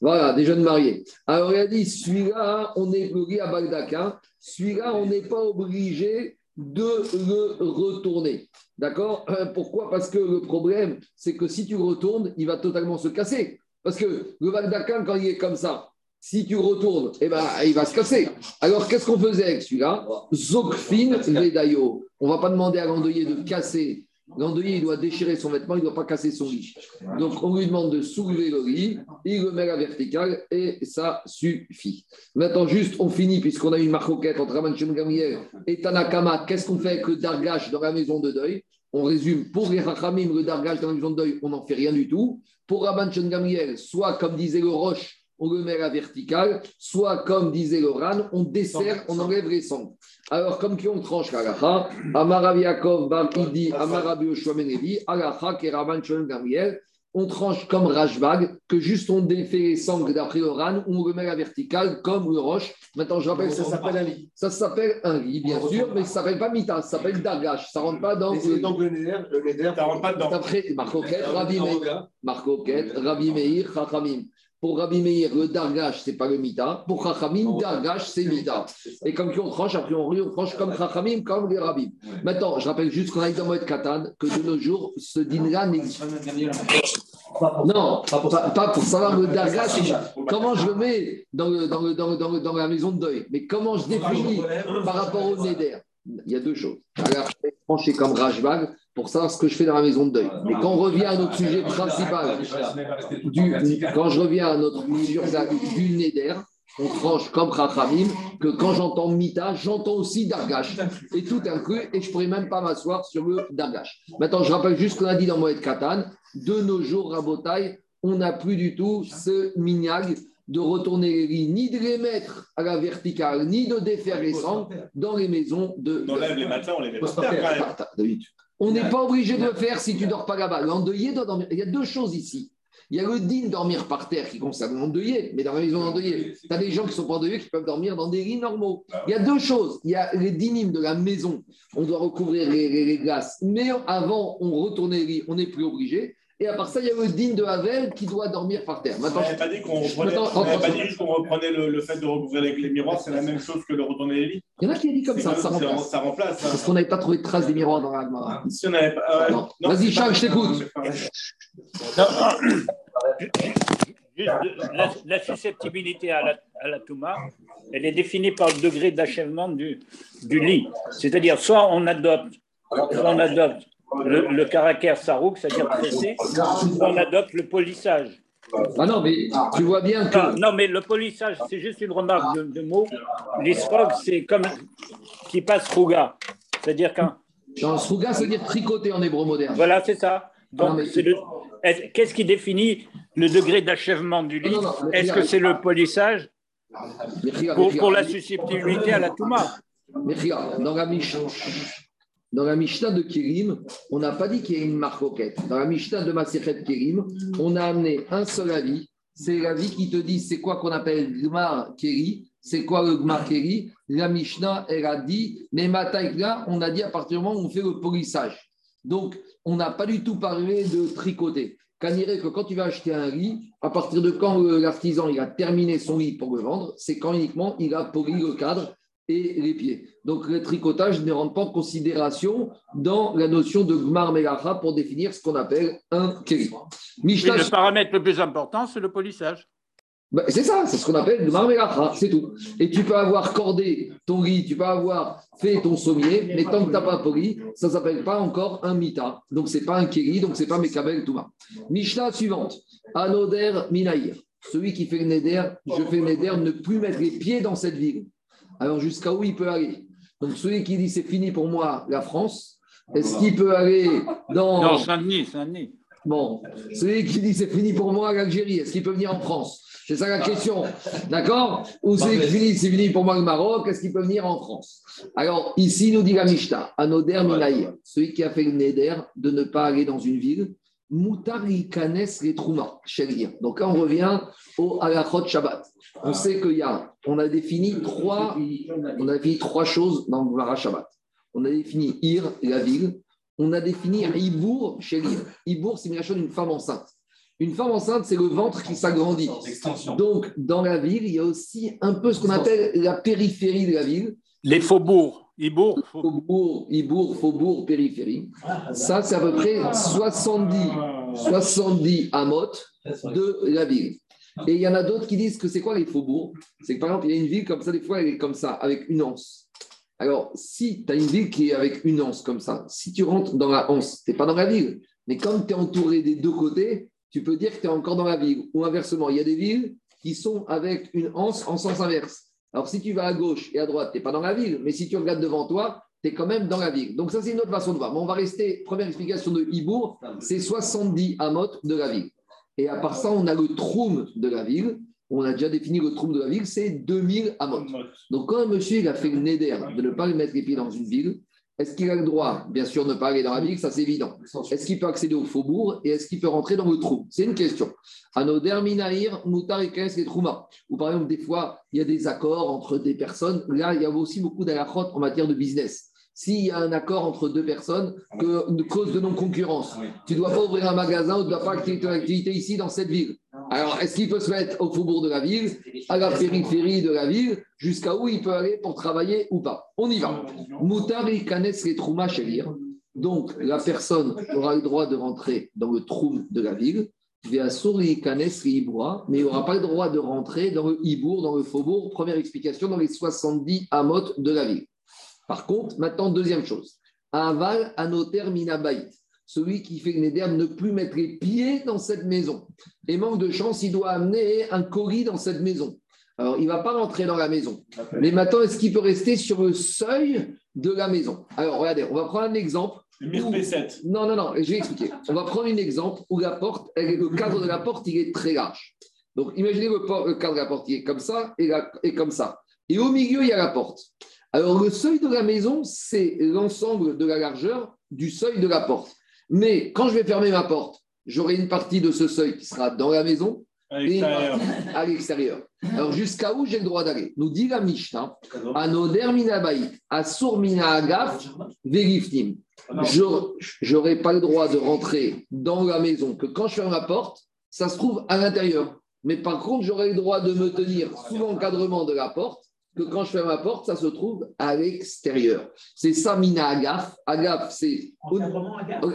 Voilà, des jeunes mariés. Alors il a dit, celui-là, on est le riz à Bagdakin. Celui-là, on n'est pas obligé de le retourner. D'accord? Pourquoi? Parce que le problème, c'est que si tu retournes, il va totalement se casser. Parce que le Bagdakin, quand il est comme ça, si tu retournes, eh ben, il va se casser. Alors, qu'est-ce qu'on faisait avec celui-là Zokfin Vedayo. On ne va pas demander à l'endeuillé de casser. L'endeuillé, il doit déchirer son vêtement, il ne doit pas casser son lit. Donc, on lui demande de soulever le lit, il le met à la verticale et ça suffit. Maintenant, juste, on finit, puisqu'on a une marcoquette entre Raman Gamriel et Tanakama. Qu'est-ce qu'on fait avec le dargash dans la maison de deuil? On résume. Pour les Rachamim, le dargash dans la maison de deuil, on n'en fait rien du tout. Pour Raman Gamriel, soit comme disait le Roche, on le met à la verticale, soit comme disait le on dessert, on enlève les cendres. Alors, comme qui on tranche l'alacha, Amarav Yaakov Bar Idi, Amarav Yoshua Menevi, alacha Keraman Gamriel, on tranche comme Rajbag, que juste on défait les sangles d'après le ran, on le met à la verticale comme le roche. Maintenant, je rappelle, ça s'appelle un lit. Ça s'appelle un lit, bien sûr, mais ça ne s'appelle pas mita, ça s'appelle dagash. Ça ne rentre pas dans. le... Donc le neder, le neder, ça rentre pas dedans. D'après Marcoquet, Rabbi Meir, Rabbi Meir, Chachamim. Pour Rabbi Meir, le dargash, c'est pas le mita. Pour Chachamim, dargash, c'est mita. Et comme qui on tranche, après on, on tranche comme Chachamim, comme les rabbis. Maintenant, je rappelle juste qu'on a dans Moed Katan que de nos jours, ce din-là n'existe non, pas pour, savoir le dargash. Comment je le mets dans, dans, dans, dans, la maison de deuil? Mais comment je définis par rapport au Neder? Il y a deux choses. Alors, trancher comme Rajbag pour savoir ce que je fais dans la maison de deuil. Mais quand on revient à notre sujet principal, du, quand je reviens à notre du Neder, on tranche comme Rachamim, que quand j'entends Mita, j'entends aussi Dargash. Et tout inclus, et je ne pourrais même pas m'asseoir sur le Dargash. Maintenant, je rappelle juste ce qu'on a dit dans Moed Katan. De nos jours, Rabotai, on n'a plus du tout ce mignag de retourner les lits, ni de les mettre à la verticale, ni de défaire les cendres dans les maisons de. On les matelas, on les met par terre. On n'est pas obligé de le faire si tu ne dors pas là-bas. L'endeuillé doit dormir. Il y a deux choses ici. Il y a le digne dormir par terre qui concerne l'endeuillé, mais dans la maison d'endeuillé, tu as des gens qui sont pas endeuillés qui peuvent dormir dans des lits normaux. Ah il y a deux choses. Il y a les dynimes de la maison, on doit recouvrir les, glaces, mais avant, on retourne les lits, on n'est plus obligé. Et à part ça, il y a le digne de Havel qui doit dormir par terre. Maintenant, on n'avait pas dit qu'on reprenait, qu'on reprenait le, fait de recouvrir les, miroirs, c'est la même chose que de retourner les lits. Il y en a qui a dit comme ça, ça remplace. Ça remplace hein. Parce qu'on n'avait pas trouvé de traces des miroirs dans la Si on n'avait pas. Vas-y, Charles, je t'écoute. la, susceptibilité à la, à la Touma, elle est définie par le degré d'achèvement du, du lit. C'est-à-dire, soit on adopte, soit on adopte le, caractère sarouk, c'est-à-dire tressé, on adopte le polissage. Ah non, mais tu vois bien que. Non, mais le polissage, c'est juste une remarque de, de mots. L'isrog, c'est comme qui passe rouga. C'est-à-dire qu'un. Rouga, ça veut dire tricoter en hébreu moderne. Voilà, c'est ça. Donc, Qu'est-ce qui définit le degré d'achèvement du lit? Est-ce que c'est le polissage pour, pour, la susceptibilité à la Touma? Mais dans la Dans la Mishnah de Kirim, on n'a pas dit qu'il y a une marcoquette. Dans la Mishnah de Maseret Kirim, on a amené un seul avis. C'est l'avis qui te dit c'est quoi qu'on appelle Gmar Keri. C'est quoi le Gmar Keri La Mishnah, elle a dit, mais là, on a dit à partir du moment où on fait le polissage. Donc, on n'a pas du tout parlé de tricoter. Qu'on que quand tu vas acheter un riz, à partir de quand l'artisan il a terminé son riz pour le vendre, c'est quand uniquement il a poli le cadre et les pieds. Donc le tricotage ne rentre pas en considération dans la notion de Gmar Melacha pour définir ce qu'on appelle un keri. le paramètre le plus important, c'est le polissage. Bah, c'est ça, c'est ce qu'on appelle Gmar Melacha, c'est tout. Et tu peux avoir cordé ton riz, tu peux avoir fait ton sommier, mais tant que tu n'as pas poli, ça ne s'appelle pas encore un mita. Donc ce n'est pas un keri, donc ce n'est pas Mekabel Touma. Mishnah suivante, Anoder Minaïr. Celui qui fait le neder, je fais le neder, ne plus mettre les pieds dans cette ville alors jusqu'à où il peut aller? Donc celui qui dit c'est fini pour moi la France, est-ce qu'il peut aller dans... Non, Saint-Denis, Saint-Denis. Bon, celui qui dit c'est fini pour moi l'Algérie, est-ce qu'il peut venir en France? C'est ça la question. D'accord? Ou celui qui dit c'est fini pour moi le Maroc, est-ce qu'il peut venir en France? Alors ici, nous dit la Mishnah, Anoder Minaïr, celui qui a fait le Neder de ne pas aller dans une ville, Moutari Kanes les Trouma, Donc là, on revient au Alachot Shabbat. On sait qu'il y a, on a défini trois, on a défini trois choses dans le Shabbat. On a défini Ir, la ville. On a défini Ibour, Chérir. Ibour, c'est une femme enceinte. Une femme enceinte, c'est le ventre qui s'agrandit. Donc, dans la ville, il y a aussi un peu ce qu'on appelle la périphérie de la ville. Les faubourgs. Ibourg, Faubourg, Ibourg, Faubourg, périphérie. Ça, c'est à peu près 70, 70 amotes de la ville. Et il y en a d'autres qui disent que c'est quoi les faubourgs C'est que par exemple, il y a une ville comme ça, des fois, elle est comme ça, avec une anse. Alors, si tu as une ville qui est avec une anse comme ça, si tu rentres dans la anse, tu n'es pas dans la ville. Mais comme tu es entouré des deux côtés, tu peux dire que tu es encore dans la ville. Ou inversement, il y a des villes qui sont avec une anse en sens inverse. Alors, si tu vas à gauche et à droite, tu n'es pas dans la ville, mais si tu regardes devant toi, tu es quand même dans la ville. Donc, ça, c'est une autre façon de voir. Mais on va rester, première explication de Hibour, c'est 70 amotes de la ville. Et à part ça, on a le troum de la ville. On a déjà défini le troum de la ville, c'est 2000 amotes. Donc, quand un monsieur il a fait le néder de ne pas mettre les pieds dans une ville, est-ce qu'il a le droit, bien sûr, de ne pas aller dans la ville? Ça, c'est évident. Est-ce qu'il peut accéder au faubourg et est-ce qu'il peut rentrer dans le trou C'est une question. Anoder minaïr, mutar et les trouma. Ou par exemple, des fois, il y a des accords entre des personnes. Là, il y a aussi beaucoup d'alakhot en matière de business s'il y a un accord entre deux personnes, que, une cause de non-concurrence. Tu ne dois pas ouvrir un magasin ou tu ne dois pas activer ton activité ici dans cette ville. Alors, est-ce qu'il peut se mettre au faubourg de la ville, à la périphérie de la ville, jusqu'à où il peut aller pour travailler ou pas? On y va. Moutari kanes Donc, la personne aura le droit de rentrer dans le troum de la ville. Kanes mais il n'aura pas le droit de rentrer dans le hibour, dans le faubourg. Première explication, dans les 70 amotes de la ville. Par contre, maintenant, deuxième chose. Aval anoter minabaït. Celui qui fait le ne plus mettre les pieds dans cette maison. Et manque de chance, il doit amener un colis dans cette maison. Alors, il ne va pas rentrer dans la maison. Mais maintenant, est-ce qu'il peut rester sur le seuil de la maison? Alors, regardez, on va prendre un exemple. Non, non, non, je vais expliquer. On va prendre un exemple où la porte, le cadre de la porte, il est très large. Donc, imaginez le, cadre de la porte, il est comme ça et, et comme ça. Et au milieu, il y a la porte. Alors, le seuil de la maison, c'est l'ensemble de la largeur du seuil de la porte. Mais quand je vais fermer ma porte, j'aurai une partie de ce seuil qui sera dans la maison et une partie à l'extérieur. Alors, jusqu'à où j'ai le droit d'aller? Nous dit la Mishnah, Anoder minabaït, Asur mina agaf, veriftim. Je n'aurai pas le droit de rentrer dans la maison que quand je ferme ma porte, ça se trouve à l'intérieur. Mais par contre, j'aurai le droit de me tenir sous l'encadrement de la porte que quand je ferme ma porte, ça se trouve à l'extérieur. C'est ça, Mina Agaf. Agaf, c'est.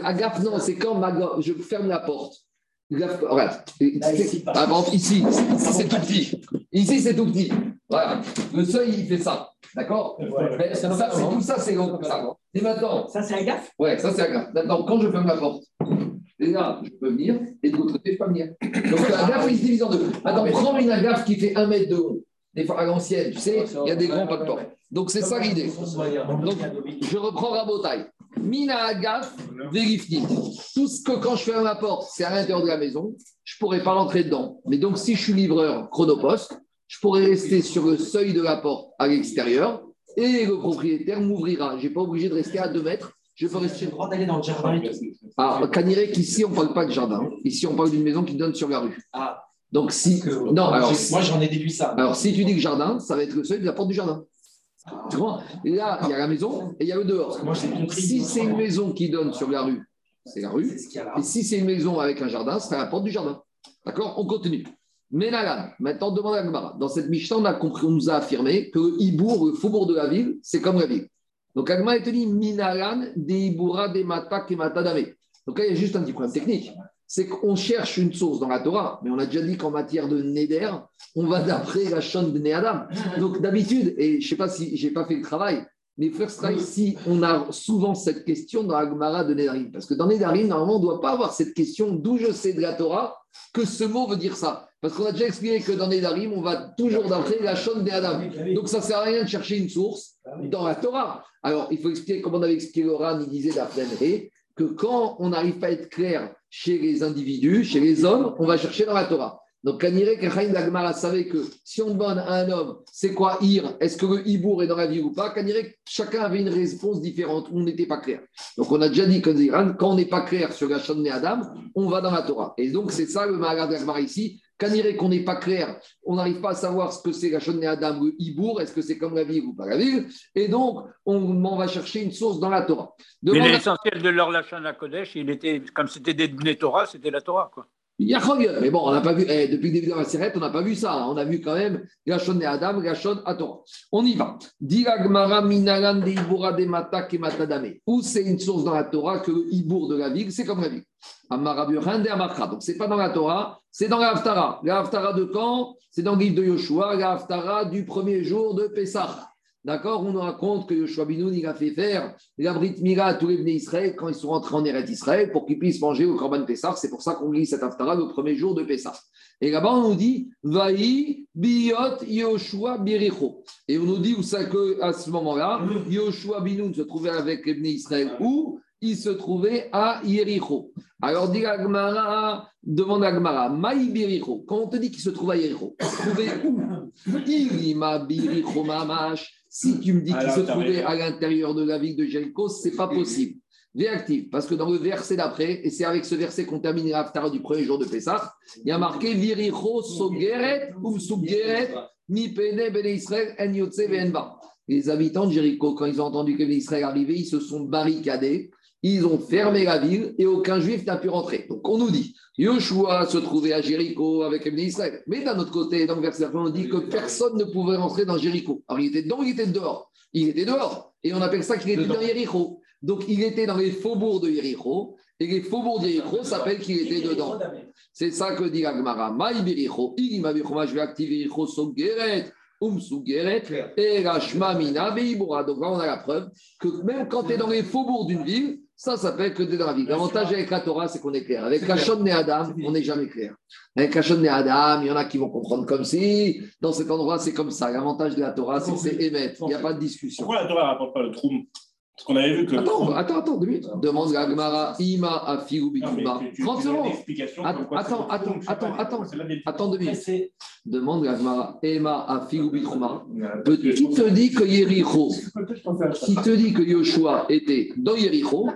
Agaf, non, c'est quand je ferme la porte. regarde. ici, c'est tout petit. Ici, c'est tout petit. Voilà. Le seuil, il fait ça. D'accord ça, c'est Tout ça, c'est comme ça. Et maintenant. Ça, c'est Agaf Ouais, ça, c'est Agaf. Maintenant, quand je ferme la porte, là, je peux venir, et de l'autre côté, je peux venir. Donc, l'agaf, il se divise en deux. Maintenant, prends une agaf qui fait un mètre de haut des fois à l'ancienne, tu sais, il y a des grands pas de porte. Donc c'est ça l'idée. Donc je reprends Rabotai. Mina Agaf, vérifie. Tout ce que quand je ferme ma porte, c'est à l'intérieur de la maison, je ne pourrais pas rentrer dedans. Mais donc si je suis livreur chronopost, je pourrais rester sur le seuil de la porte à l'extérieur et le propriétaire m'ouvrira. Je n'ai pas obligé de rester à 2 mètres Je peux rester. droit d'aller dans le jardin. Ah, Canirek, ici, on ne parle pas de jardin. Ici, on parle d'une maison qui donne sur la rue. Ah. Donc, si. non, alors. Moi, j'en ai déduit ça. Alors, si tu dis que jardin, ça va être le seuil de la porte du jardin. Tu vois? Là, il y a la maison et il y a le dehors. Moi, si c'est une maison qui donne sur la rue, c'est la rue. Et si c'est une maison avec un jardin, c'est la porte du jardin. D'accord? On continue. Ménalan, maintenant demande à Agmara. Dans cette Mishnah, on a compris, on nous a affirmé que le le faubourg de la ville, c'est comme la ville. Donc Agmara te dit Minalan, de Hibura, de Matak et Matadame. Donc là, il y a juste un petit problème technique. C'est qu'on cherche une source dans la Torah, mais on a déjà dit qu'en matière de Neder, on va d'après la chaîne de Néadam. Donc d'habitude, et je ne sais pas si j'ai pas fait le travail, mais First Strike, si on a souvent cette question dans Agmara de Nedarim, parce que dans Nedarim, normalement, on ne doit pas avoir cette question d'où je sais de la Torah que ce mot veut dire ça. Parce qu'on a déjà expliqué que dans Nedarim, on va toujours d'après la chaîne de Adam. Donc ça ne sert à rien de chercher une source dans la Torah. Alors, il faut expliquer comment on avait expliqué le il disait d'après que quand on n'arrive pas à être clair chez les individus, chez les hommes, on va chercher dans la Torah. Donc, Kanire Kachaim Dagmara savait que si on demande à un homme, c'est quoi Ir Est-ce que le Hibour est dans la vie ou pas Kanire, chacun avait une réponse différente. On n'était pas clair. Donc, on a déjà dit quand on n'est pas clair sur la chaîne Adam, on va dans la Torah. Et donc, c'est ça le Maharat Dagmara ici. Qu'on n'est pas clair, on n'arrive pas à savoir ce que c'est la chaîne Adam, le Hibour, est-ce que c'est comme la vie ou pas la ville Et donc, on, va chercher une source dans la Torah. Mais l'essentiel de leur Lachon à Kodesh, il était, comme c'était des Torah, c'était la Torah, quoi. Mais bon, on n'a pas vu, eh, depuis le début de la série, on n'a pas vu ça. Hein. On a vu quand même Gachon et Adam, Gachon à Torah. On y va. Où c'est une source dans la Torah que le Ibour de la ville, c'est comme la ville. Donc, ce n'est pas dans la Torah, c'est dans la Haftara. La Haftara de quand? C'est dans le livre de Yoshua, la Haftara du premier jour de Pessah. D'accord? On nous raconte que Yoshua Binoun, il a fait faire la Brit Mira à tous les Israël quand ils sont rentrés en Eretz Israël pour qu'ils puissent manger au Korban Pessah. C'est pour ça qu'on lit cette Haftara le premier jour de Pessah. Et là-bas, on nous dit Vaï Biot Yoshua Biricho. Et on nous dit où ça que à ce moment-là, Yoshua Binoun se trouvait avec les venus Israël où? Il se trouvait à Yericho. Alors, dit Agmara, demande Agmara, Maï Biricho. Quand on te dit qu'il se trouve à Yericho, il se trouvait où? Irima Biricho Mamash. Si tu me dis qu'il se trouvait à l'intérieur de la ville de Jéricho, ce n'est pas possible. Réactif, parce que dans le verset d'après, et c'est avec ce verset qu'on termine l'aftar du premier jour de Pessah, il y a marqué Viricho Sogeret ou Sugeret Mi Pene Ben Israël En Yotze Les habitants de Jéricho, quand ils ont entendu que Ben Israël arrivait, ils se sont barricadés, ils ont fermé la ville et aucun juif n'a pu rentrer. Donc on nous dit Yoshua se trouvait à Jéricho avec les Israël. Mais d'un autre côté, dans le verset on dit que personne ne pouvait rentrer dans Jéricho. Alors il était dedans, il était dehors. Il était dehors. Et on appelle ça qu'il était dans Jéricho. Donc il était dans les faubourgs de Jéricho. Et les faubourgs de Jéricho s'appellent qu'il était dedans. C'est ça que dit Agmara. Maï Bericho, je vais activer Jéricho Sogeret. Um Donc là, on a la preuve que même quand tu es dans les faubourgs d'une ville, ça s'appelle que de la vie. L'avantage avec la Torah, c'est qu'on est clair. Avec Kachon et Adam, on n'est jamais clair. Avec Kachon et Adam, il y en a qui vont comprendre comme si, dans cet endroit, c'est comme ça. L'avantage de la Torah, c'est que c'est émettre. Il n'y a pas de discussion. Pourquoi la Torah ne rapporte pas le trou parce qu'on avait vu que. Attends, attends, attends, deux minutes. Demande la Gemara, Ima Afigu Bikuma. 30 secondes. Attends, attends, attends, attends, attends, deux minutes. Demande la Gemara, Ima Afigu Bikuma. Qui te dit que Yericho, qui te dit que Yoshua était dans Yericho,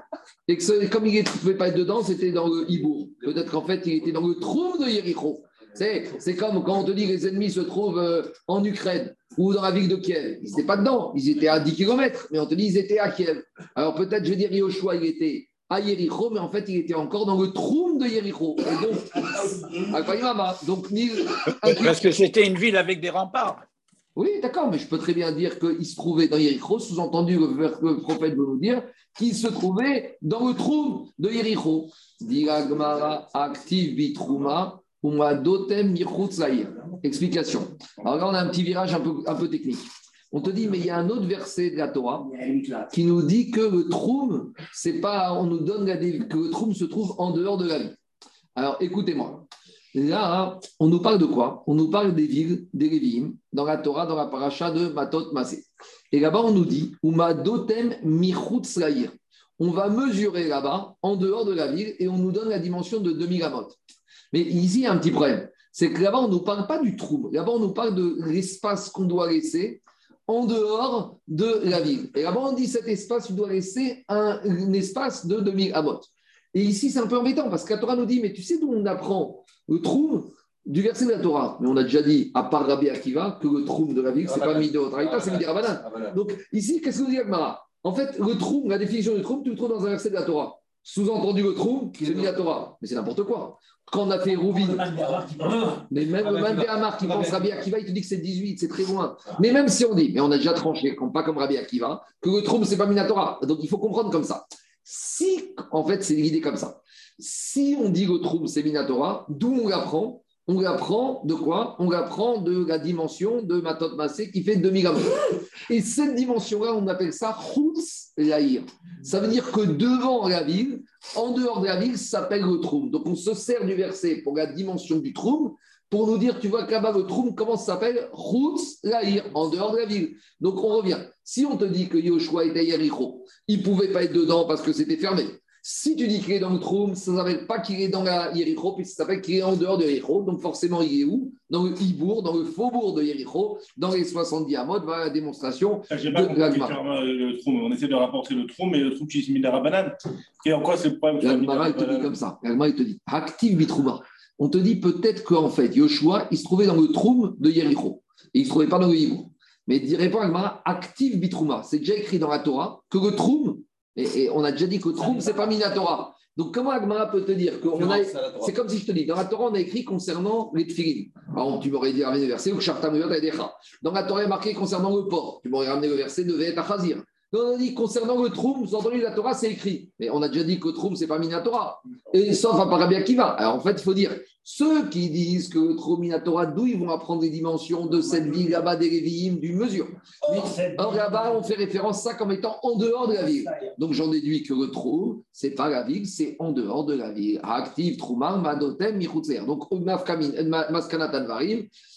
et que comme il ne pouvait pas être dedans, c'était dans le Hibour. Peut-être qu'en fait, il était dans le trou de Yericho. C'est comme quand on te dit que les ennemis se trouvent euh, en Ukraine ou dans la ville de Kiev. Ils n'étaient pas dedans, ils étaient à 10 km, mais on te dit qu'ils étaient à Kiev. Alors peut-être, je vais dire, Yoshua, il était à Yericho, mais en fait, il était encore dans le trou de Yericho. donc, donc Parce que c'était une ville avec des remparts. Oui, d'accord, mais je peux très bien dire qu'il se trouvait dans Yericho, sous-entendu, le, prophète veut nous dire qu'il se trouvait dans le trou de Yericho. Diragmara active bitrouma Explication. Alors là, on a un petit virage un peu, un peu technique. On te dit, mais il y a un autre verset de la Torah qui nous dit que le troum, c'est pas, on nous donne la, que le troum se trouve en dehors de la vie. Alors écoutez-moi. Là, on nous parle de quoi? On nous parle des villes, des Lévi'im, dans la Torah, dans la paracha de Matot Masé. Et là-bas, on nous dit, Uma dotem michut On va mesurer là-bas, en dehors de la ville, et on nous donne la dimension de 2000 amot. Mais ici, il y a un petit problème. C'est que là-bas, on ne nous parle pas du trou. Là-bas, on nous parle de l'espace qu'on doit laisser en dehors de la ville. Et là-bas, on dit cet espace, tu dois laisser un, espace de 2000 amot. Et ici, c'est un peu embêtant parce que la Torah nous dit, mais tu sais d'où on apprend le trou du verset de la Torah. Mais on a déjà dit, à part Rabbi Akiva, que le trou de la ville, c'est pas Midot Raïta, c'est Midi Rabanan. Donc ici, qu'est-ce que nous dit Agmara? En fait, le la définition du trou, tu le trouves dans un verset de la Torah. Sous-entendu le trou, c'est Midi Torah. Mais c'est n'importe quoi. Quand on a fait Rouvin, mais même le Amar qui pense Rabbi Akiva, il te dit que c'est 18, c'est très loin. Mais même si on dit, mais on a déjà tranché, pas comme Rabbi Akiva, que le trou, c'est pas Minatora. Donc il faut comprendre comme ça. Si, en fait, c'est l'idée comme ça. Si on dit le trou, c'est Minatora, d'où on l'apprend on apprend de quoi? On apprend de la dimension de Matot Massé qui fait 2000 amours. Et cette dimension-là, on appelle ça Khouts Laïr. Ça veut dire que devant la ville, en dehors de la ville, ça s'appelle le Troum. Donc on se sert du verset pour la dimension du Troum pour nous dire, tu vois là-bas, le Troum, comment ça s'appelle? Khouts Laïr, en dehors de la ville. Donc on revient. Si on te dit que Yoshua était à il ne pouvait pas être dedans parce que c'était fermé. Si tu dis qu'il est dans le Troum, ça ne s'appelle pas qu'il est dans la Yericho, puis ça s'appelle qu'il est en dehors de Yericho. Donc forcément, il est où? Dans le Hibour, dans le faubourg de Yericho, dans les 70 Amod, voilà la démonstration ah, de pas le Troum. On essaie de rapporter le Troum, mais le Troum, tu dis banane. Et en quoi c'est le problème il te dit comme ça. il te dit Active Bitrouma. On te dit peut-être qu'en fait, Yoshua, il se trouvait dans le Troum de Yericho. Et il ne se trouvait pas dans le Hibour. Mais il dirait pas active Bitrouma. C'est déjà écrit dans la Torah que le Troum, et, on a déjà dit que Troum, ce n'est pas Minatora. Donc, comment Agmara peut te dire que C'est comme si je te dis, dans la Torah, on a écrit concernant les tfilin. Alors, tu m'aurais dit ramener le verset, Dans la Torah, il y a marqué concernant le port. Tu m'aurais ramené le verset de Ve'et Achazir. on a dit concernant le Troum, vous entendez la Torah, c'est écrit. Mais on a déjà dit que Troum, ce n'est pas Minatora. Et sauf à Parabia Kiva. Alors, en fait, il faut dire, ceux qui disent que Torah, d'où ils vont apprendre les dimensions de cette ville là-bas des Lévi'im, d'une mesure. Or là-bas, on fait référence à ça comme étant en dehors de la ville. Donc j'en déduis que le trou, c'est pas la ville, c'est en dehors de la ville. Active, Troumar, Madotem. Donc Maskanatan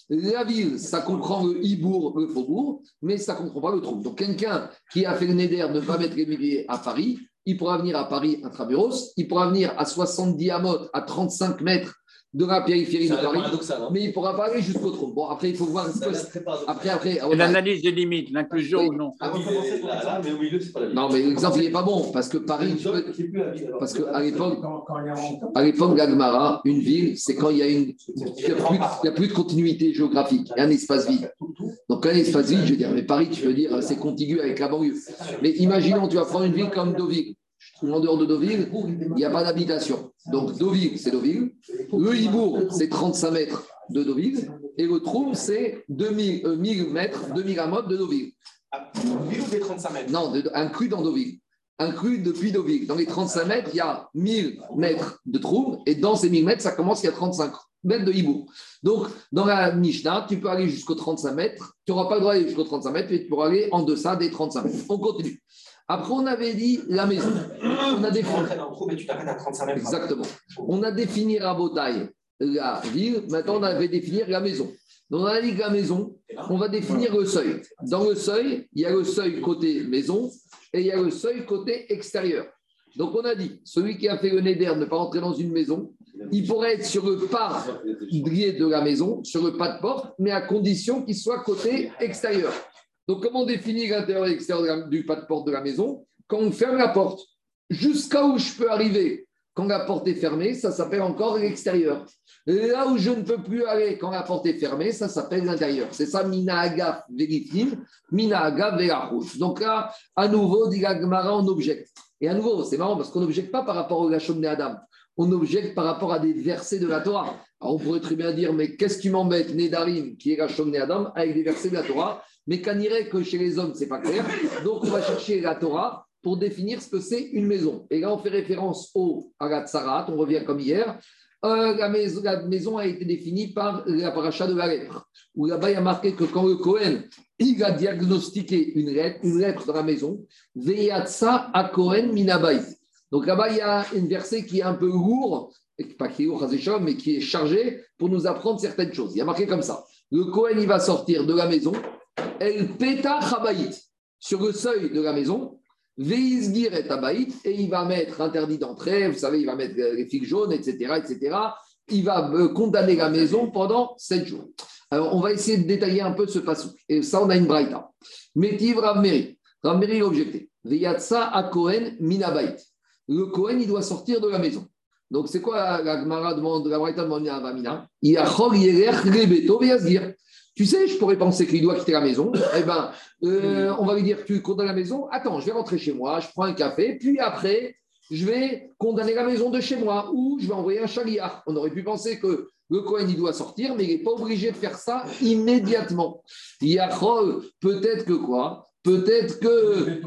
la ville, ça comprend le Hibour, le Faubourg, mais ça ne comprend pas le trou. Donc quelqu'un qui a fait le Neder de ne pas mettre les milliers à Paris, il pourra venir à Paris intramuros, il pourra venir à 70 amotes, à 35 mètres de la périphérie de Paris, hein. mais il ne pourra pas aller jusqu'au trou. Bon, après, il faut voir. Après, après, L'analyse des limites, l'inclusion ou non. Ah, non, mais l'exemple, il n'est pas bon, parce que Paris. Parce qu'à l'époque, à l'époque d'Agmara, une ville, c'est quand il y a une. Il n'y a, plus de continuité géographique, il y a un espace vide. Donc, un espace vide, je veux dire, mais Paris, tu veux dire, c'est contigu avec la banlieue. Mais imaginons, tu vas prendre une ville comme Deauville en dehors de Deauville, il n'y a pas d'habitation. Donc Deauville, c'est Deauville. Le Hibourg, c'est 35 mètres de Deauville. Et le Troum, c'est 2000 euh, 1000 mètres, 2000 amotes de Deauville. Deauville ou des 35 mètres? Non, un cru dans Deauville. Un cru depuis Deauville. Dans les 35 mètres, il y a 1000 mètres de Troum. Et dans ces 1000 mètres, ça commence, il y a 35 mètres de Hibourg. Donc, dans la Mishnah, tu peux aller jusqu'aux 35 mètres. Tu n'auras pas le droit d'aller jusqu'aux 35 mètres, mais tu pourras aller en deçà des 35 mètres. On continue. Après, on avait dit la maison. On a défini. Exactement. On a défini Rabotaille, la ville. Maintenant, on avait définir la maison. Donc, on a dit la maison, on va définir le seuil. Dans le seuil, il y a le seuil côté maison et il y a le seuil côté extérieur. Donc, on a dit, celui qui a fait le neder ne pas entrer dans une maison, il pourrait être sur le pas de la maison, sur le pas de porte, mais à condition qu'il soit côté extérieur. Donc, comment définir l'intérieur et l'extérieur du pas de porte de la maison Quand on ferme la porte, jusqu'à où je peux arriver quand la porte est fermée, ça s'appelle encore l'extérieur. Là où je ne peux plus aller quand la porte est fermée, ça s'appelle l'intérieur. C'est ça, Minaaga Veritim, Minaaga Verachus. Donc là, à nouveau, dit on objecte. Et à nouveau, c'est marrant parce qu'on n'objecte pas par rapport au Gachom Adam. On objecte par rapport à des versets de la Torah. Alors on pourrait très bien dire, mais qu'est-ce qui m'embête, Nedarim, qui est Gachom Adam, avec des versets de la Torah? Mais qu'on irait que chez les hommes, c'est pas clair. Donc, on va chercher la Torah pour définir ce que c'est une maison. Et là, on fait référence au Agatsarat, on revient comme hier. Euh, la, maison, la, a été définie par la paracha de la lettre, où là-bas, il y a marqué que quand le Cohen, il a diagnostiqué une lettre dans la maison, Veyatsa a Cohen Minabai. Donc là-bas, il y a une verset qui est un peu lourd, pas qui est lourd, mais qui est chargé pour nous apprendre certaines choses. Il y a marqué comme ça. Le Cohen, il va sortir de la maison El Peta sur le seuil de la maison, Veisgir et et il va mettre interdit d'entrée, vous savez, il va mettre les figues jaunes, etc., etc. Il va condamner la maison pendant sept jours. Alors, on va essayer de détailler un peu ce passage. Et ça, on a une braïta. Métiv Ravmeri. Ravmeri est objecté. Veyatsa a Kohen minabait. Le Kohen, il doit sortir de la maison. Donc, c'est quoi la Gemara demande, la braïta demande à Avamina Il a. Tu sais, je pourrais penser qu'il doit quitter la maison. Eh bien, euh, on va lui dire Tu condamnes la maison Attends, je vais rentrer chez moi, je prends un café, puis après, je vais condamner la maison de chez moi ou je vais envoyer un chariard. On aurait pu penser que le Cohen, il doit sortir, mais il n'est pas obligé de faire ça immédiatement. Yachol, peut-être que quoi? Peut-être que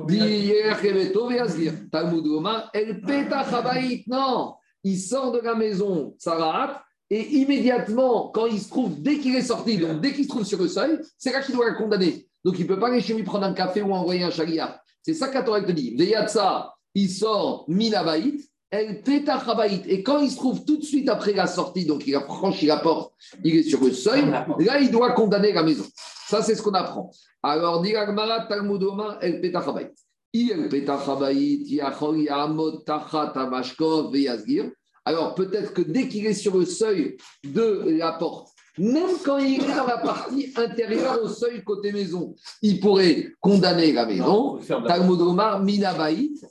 non, il sort de la maison, Sarat, et immédiatement, quand il se trouve, dès qu'il est sorti, donc dès qu'il se trouve sur le seuil, c'est là qu'il doit la condamner. Donc il ne peut pas aller chez lui prendre un café ou envoyer un chariard. C'est ça qu'Atorah te dit. Veyatsa, il sort Minavaït, El Petachabait. Et quand il se trouve tout de suite après la sortie, donc il a franchi la porte, il est sur le seuil, là il doit condamner la maison. Ça, c'est ce qu'on apprend. Alors, dit Agmara, Talmudoma, El Petachabait. El Petachabait, Yachol Yamot Tachat Amashkov Veyazgir. Alors, peut-être que dès qu'il est sur le seuil de la porte, même quand il est dans la partie intérieure au seuil côté maison, il pourrait condamner la maison. Talmud Omar, minabaït,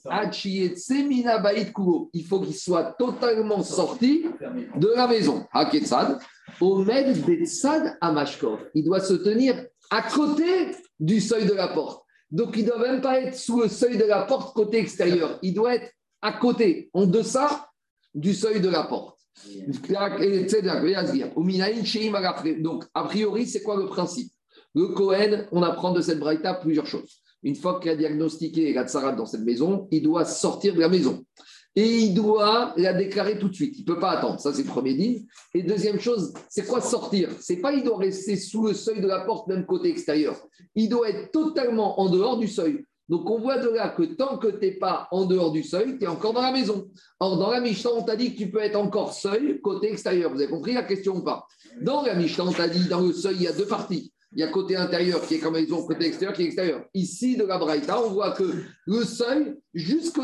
minabaït kulo. Il faut qu'il soit totalement sorti de la maison. Haketsad, Omed Betsad Amashkov. Il doit se tenir à côté du seuil de la porte. Donc, il ne doit même pas être sous le seuil de la porte côté extérieur. Il doit être à côté, en deçà du seuil de la porte. Donc, a priori, c'est quoi le principe? Le Cohen, on apprend de cette braïta plusieurs choses. Une fois qu'il a diagnostiqué la tsara dans cette maison, il doit sortir de la maison. Et il doit la déclarer tout de suite. Il ne peut pas attendre. Ça, c'est le premier dit. Et deuxième chose, c'est quoi sortir? C'est pas il doit rester sous le seuil de la porte, même côté extérieur. Il doit être totalement en dehors du seuil. Donc on voit de là que tant que tu n'es pas en dehors du seuil, tu es encore dans la maison. Or, dans la Mishnah, on t'a dit que tu peux être encore seuil côté extérieur. Vous avez compris la question ou pas? Dans la Mishnah, on t'a dit dans le seuil, il y a deux parties. Il y a côté intérieur qui est comme maison, côté extérieur qui est extérieur. Ici, de la Braïta, on voit que le seuil, jusqu'au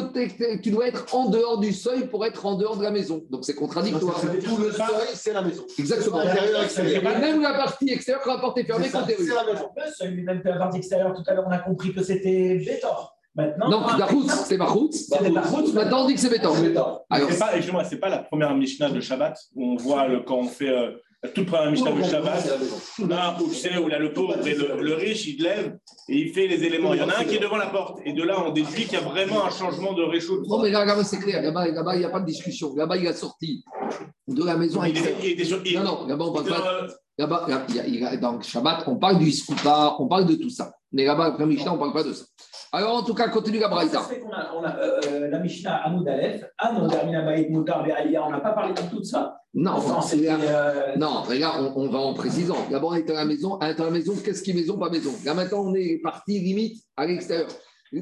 tu dois être en dehors du seuil pour être en dehors de la maison. Donc c'est contradictoire. Tout le seuil, c'est la maison. Exactement. Même la partie extérieure, quand la porte est fermée, quand C'est la maison. Le seuil, même la partie extérieure, tout à l'heure, on a compris que c'était bétor. Maintenant, non, la route, c'est ma route. Maintenant, on dit que c'est béton. Alors, c'est pas, excuse-moi, c'est pas la première Mishnah de Shabbat où on voit le, quand on fait euh, la toute première Mishnah de Shabbat, là où sais, où là, le pauvre et le, riche, il lève et il fait les éléments. Il y en a un qui est devant la porte. Et de là, on déduit qu'il y a vraiment un changement de réchaud. Non, mais là, là c'est clair. Là-bas, il n'y a pas de discussion. Là-bas, il a sorti de la maison. Il, était sur, non, non, là-bas, on parle pas. Là-bas, dans Shabbat, on parle du Scoupa, on parle de tout ça. Mais là-bas, après Mishnah, on ne parle pas de ça. Alors, en tout cas, continue la Braïta. On a, on a euh, euh, la Mishnah Amoud Aleph, Amoud Baïd Moutar on n'a pas parlé de tout ça Non, euh... non regarde, on, on, va en précisant. D'abord, à la maison, à la maison, qu'est-ce qui est maison, pas maison? Là, maintenant, on est parti limite à l'extérieur.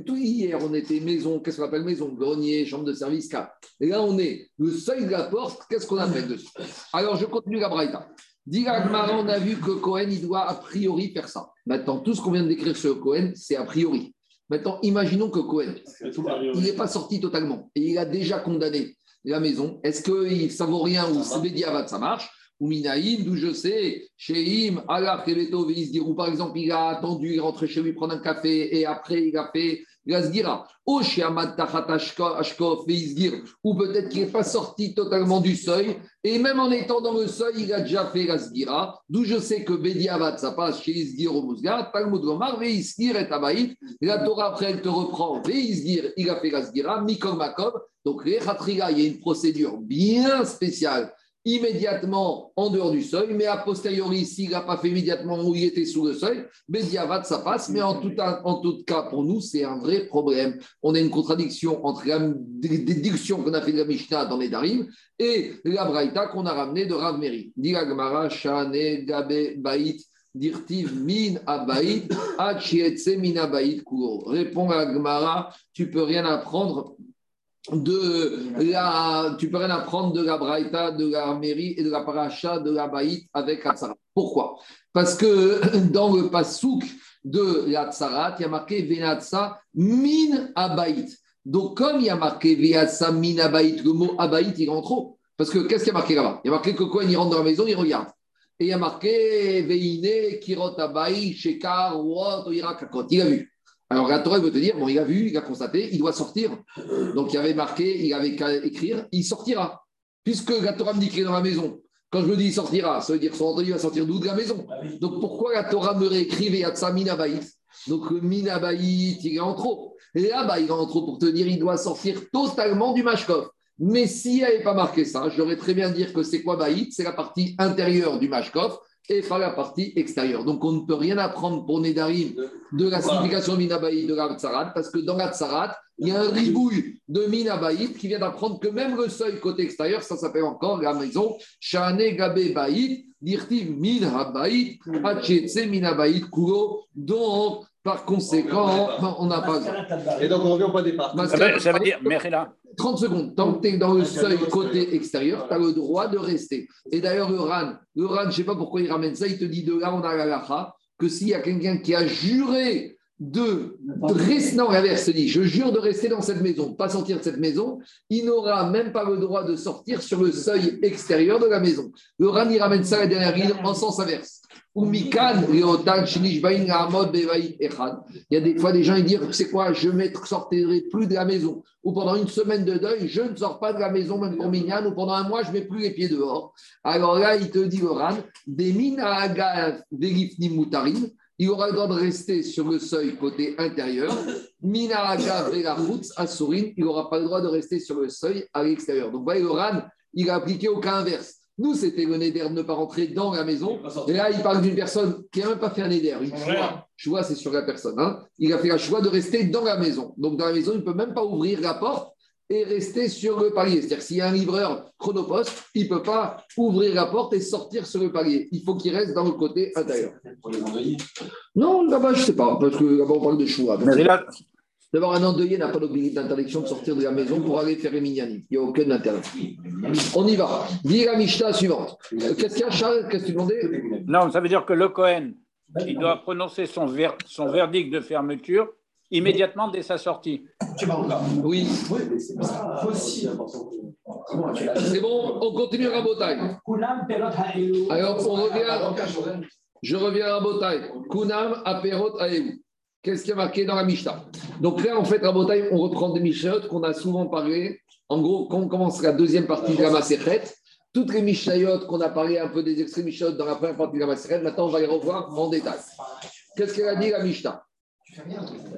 Tout hier, on était maison, qu'est-ce qu'on appelle maison? Grenier, chambre de service, cap. Et là, on est le seuil de la porte, qu'est-ce qu'on appelle dessus? Alors, je continue la Braïta. on a vu que Cohen, il doit a priori faire ça. Maintenant, tout ce qu'on vient de décrire sur Cohen, c'est a priori. Maintenant, imaginons que Cohen, il n'est pas sorti totalement et il a déjà condamné la maison. Est-ce que ça vaut rien ou c'est Bediavat, ça marche Ou Minaïm, d'où je sais, chez Im, Allah, ou par exemple, il a attendu, il rentre chez lui prendre un café et après, il a fait ou peut-être qu'il n'est pas sorti totalement du seuil, et même en étant dans le seuil, il a déjà fait la sgira, d'où je sais que Bediavat, ça passe chez Isgir au Mousgar, Talmud Gomar, Veisgir et Abaït, la Torah après elle te reprend, Veisgir, il a fait la sgira, Mikol Makob, donc il y a une procédure bien spéciale immédiatement en dehors du seuil, mais a posteriori, s'il n'a pas fait immédiatement où il était sous le seuil, Bédiavat, ça passe. Mais en tout, en tout cas, pour nous, c'est un vrai problème. On a une contradiction entre la déduction qu'on a fait de la Mishnah dans les Darim et la Braïta qu'on a ramené de Rav Meri. Shane, Gabe, Baït. Dirtiv min abaït, min abaït Répond à Gmara, tu peux rien apprendre de la, tu peux rien apprendre de la Braïta, de la mairie et de la paracha de la Baït avec Hatzarat. Pourquoi? Parce que dans le pasouk de la Tsarat, il y a marqué Venatsa min abaït. Donc, comme il y a marqué Venatsa min abaït, le mot abaït, il rentre trop. Parce que qu'est-ce qu'il y a marqué là-bas? Il y a marqué que quoi? Il rentre dans la maison, il regarde. et il y a marqué Veine, Kirot Abai, Shekar, Wot, Irakakot. Il a vu. Alors la Torah veut te dire, bon, il a vu, il a constaté, il doit sortir. Donc il y avait marqué, il avait qu'à écrire, il sortira. Puisque la Torah me dit qu'il est dans la maison. Quand je me dis il sortira, ça veut dire que son entendu va sortir d'où de la maison. Donc pourquoi la Torah me réécrive Yatsa Minabaït Donc le Minabaït, il est en trop. Et là-bas, il est en trop pour te dire il doit sortir totalement du Mashkov. Mais s'il n'y avait pas marqué ça, j'aurais très bien dire que c'est quoi Baït C'est la partie intérieure du Mashkov et pas la partie extérieure. Donc on ne peut rien apprendre pour Nedarim de la signification Minabaït de la Tsarat, parce que dans la Tsarat, il y a un ribouille de Minabaït qui vient d'apprendre que même le seuil côté extérieur, ça s'appelle encore la maison Shane Gabe Baït, Dirtiv Minabaït, Hachetse Minabaït Kuro. Donc, par conséquent, on n'a pas. Et donc on revient au point départ. Ça veut, dire, mais là. 30 secondes. Tant que tu es dans le seuil côté extérieur, tu as le droit de rester. Et d'ailleurs, le RAN, le RAN, je ne sais pas pourquoi il ramène ça, il te dit de là, on a la lacha, que s'il y a quelqu'un qui a juré de, rester, non, l'inverse, dit, je jure de rester dans cette maison, pas sortir de cette maison, il n'aura même pas le droit de sortir sur le seuil extérieur de la maison. Le RAN, il ramène ça à la dernière ligne en sens inverse. Il y a des fois des gens qui disent c'est quoi, je ne sortirai plus de la maison. Ou pendant une semaine de deuil, je ne sors pas de la maison, même pour Minyan, ou pendant un mois, je ne mets plus les pieds dehors. Alors là, il te dit le RAN, des il aura le droit de rester sur le seuil côté intérieur. Minaraga il n'aura pas le droit de rester sur le seuil à l'extérieur. Donc, voyez, le RAN, il a appliqué au cas inverse. Nous, c'était le neder de ne pas rentrer dans la maison. Et là, il parle d'une personne qui n'a même pas fait un neder. Une choix, choix c'est sur la personne. Hein. Il a fait le choix de rester dans la maison. Donc, dans la maison, il ne peut même pas ouvrir la porte et rester sur le palier. C'est-à-dire s'il y a un livreur chronopost, il ne peut pas ouvrir la porte et sortir sur le palier. Il faut qu'il reste dans le côté intérieur. Non, là-bas, je ne sais pas, parce que là-bas, on parle de choix. D'abord, un endeuillé n'a pas d'interdiction de sortir de la maison pour aller faire les minyanim. Il n'y a aucun intérêt. On y va. Dis la Mishnah suivante. Qu'est-ce qu'il y a, Charles? Qu'est-ce que tu demandais? Non, ça veut dire que le Cohen, il doit prononcer son, son verdict de fermeture immédiatement dès sa sortie. Oui. C'est bon, on continue à Botaï. Alors, on revient. Je reviens à Botaï. Kunam aperot aeou. Qu'est-ce qui a marqué dans la Mishnah? Donc là, en fait, à Botaï, on reprend des Mishnayot qu'on a souvent parlé. En gros, quand on commence la deuxième partie de la Maseret, toutes les Mishnayot qu'on a parlé un peu des extraits Mishnayot dans la première partie de la Maseret, maintenant, on va les revoir en détail. Qu'est-ce qu'elle a dit, la Mishnah?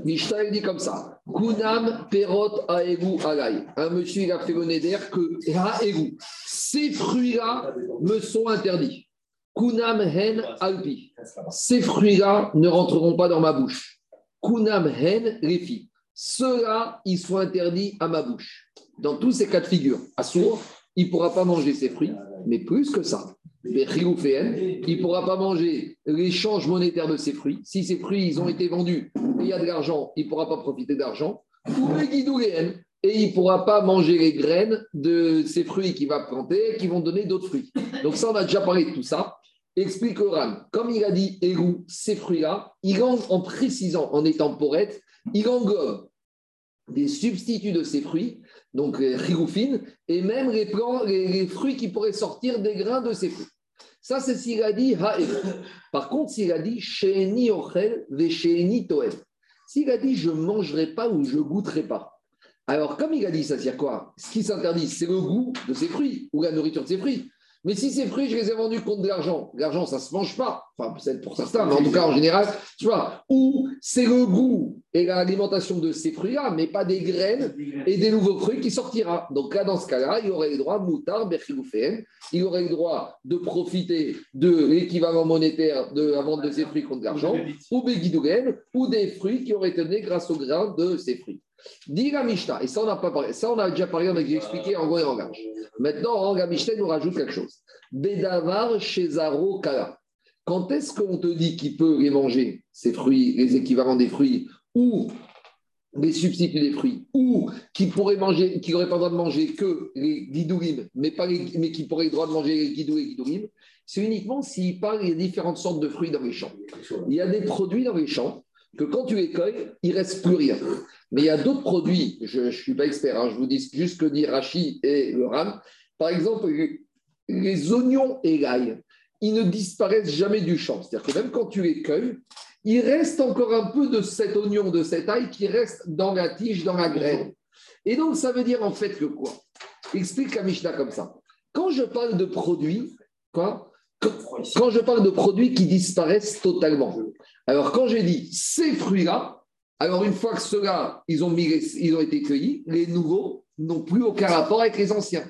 Mishnah, il dit comme ça Kunam perot aegu alay. Un monsieur, il a fait le d'air que aegu. Ces fruits-là me sont interdits. Kunam hen alpi. Ces fruits-là ne rentreront pas dans ma bouche. Kunam hen refi. Ceux-là, ils sont à ma bouche. Dans tous ces cas de figure, à sourd, il ne pourra pas manger ses fruits, mais plus que ça. il ne pourra pas manger l'échange monétaire de ses fruits. Si ses fruits ils ont été vendus il y a de l'argent, il ne pourra pas profiter d'argent. Et il ne pourra pas manger les graines de ces fruits qu'il va planter qui vont donner d'autres fruits. Donc ça, on a déjà parlé de tout ça. Explique Oran, comme il a dit Érou, ces fruits-là, il en, en précisant, en étant porette, il englobe des substituts de ces fruits, donc les et même les, les, fruits qui pourraient sortir des grains de ces fruits. Ça, c'est s'il a dit Par contre, s'il a dit Sheeni Ochel Vesheeni Toel, s'il a dit je ne mangerai pas ou je goûterai pas, alors comme il a dit ça, c'est quoi? Ce qui s'interdit, c'est le goût de ces fruits ou la nourriture de ces fruits. Mais si ces fruits, je les ai vendus contre de l'argent, l'argent, ça ne se mange pas. Enfin, peut-être pour certains, mais en tout cas, en général, tu vois, ou c'est le goût et l'alimentation de ces fruits-là, mais pas des graines et des nouveaux fruits qui sortira. Donc là, dans ce cas-là, il aurait le droit, moutard, il aurait le droit de profiter de l'équivalent monétaire de la vente de ces fruits contre de l'argent, ou begidougen, ou des fruits qui auraient été nés grâce au grain de ces fruits. Dit la Mishnah, et ça on a déjà parlé, on a expliqué en gros et en large. Maintenant, la Mishnah nous rajoute quelque chose. Bedavar Shezaro Kala. Quand est-ce qu'on te dit qu'il peut les manger, ces fruits, les équivalents des fruits, ou les substituts des fruits, ou qui pourrait manger, qui n'aurait pas le droit de manger que les guidourim, mais, pas mais qui pourrait le droit de manger les guidou et guidourim, c'est uniquement s'il parle, a différentes sortes de fruits dans les champs. Il y a des produits dans les champs que quand tu les cueilles, il ne reste plus rien. Mais il y a d'autres produits, je ne suis pas expert, hein, je vous dis juste que dit Rachi et le Ram. Par exemple, les oignons et l'ail. ils ne disparaissent jamais du champ. C'est-à-dire que même quand tu les il reste encore un peu de cet oignon, de cette ail qui reste dans la tige, dans la graine. Et donc, ça veut dire en fait que quoi? Explique la Mishnah comme ça. Quand je parle de produits, quoi? Quand je parle de produits qui disparaissent totalement. Alors, quand j'ai dit ces fruits-là, alors une fois que ceux-là, ils ont, ils ont été cueillis, les nouveaux n'ont plus aucun rapport avec les anciens.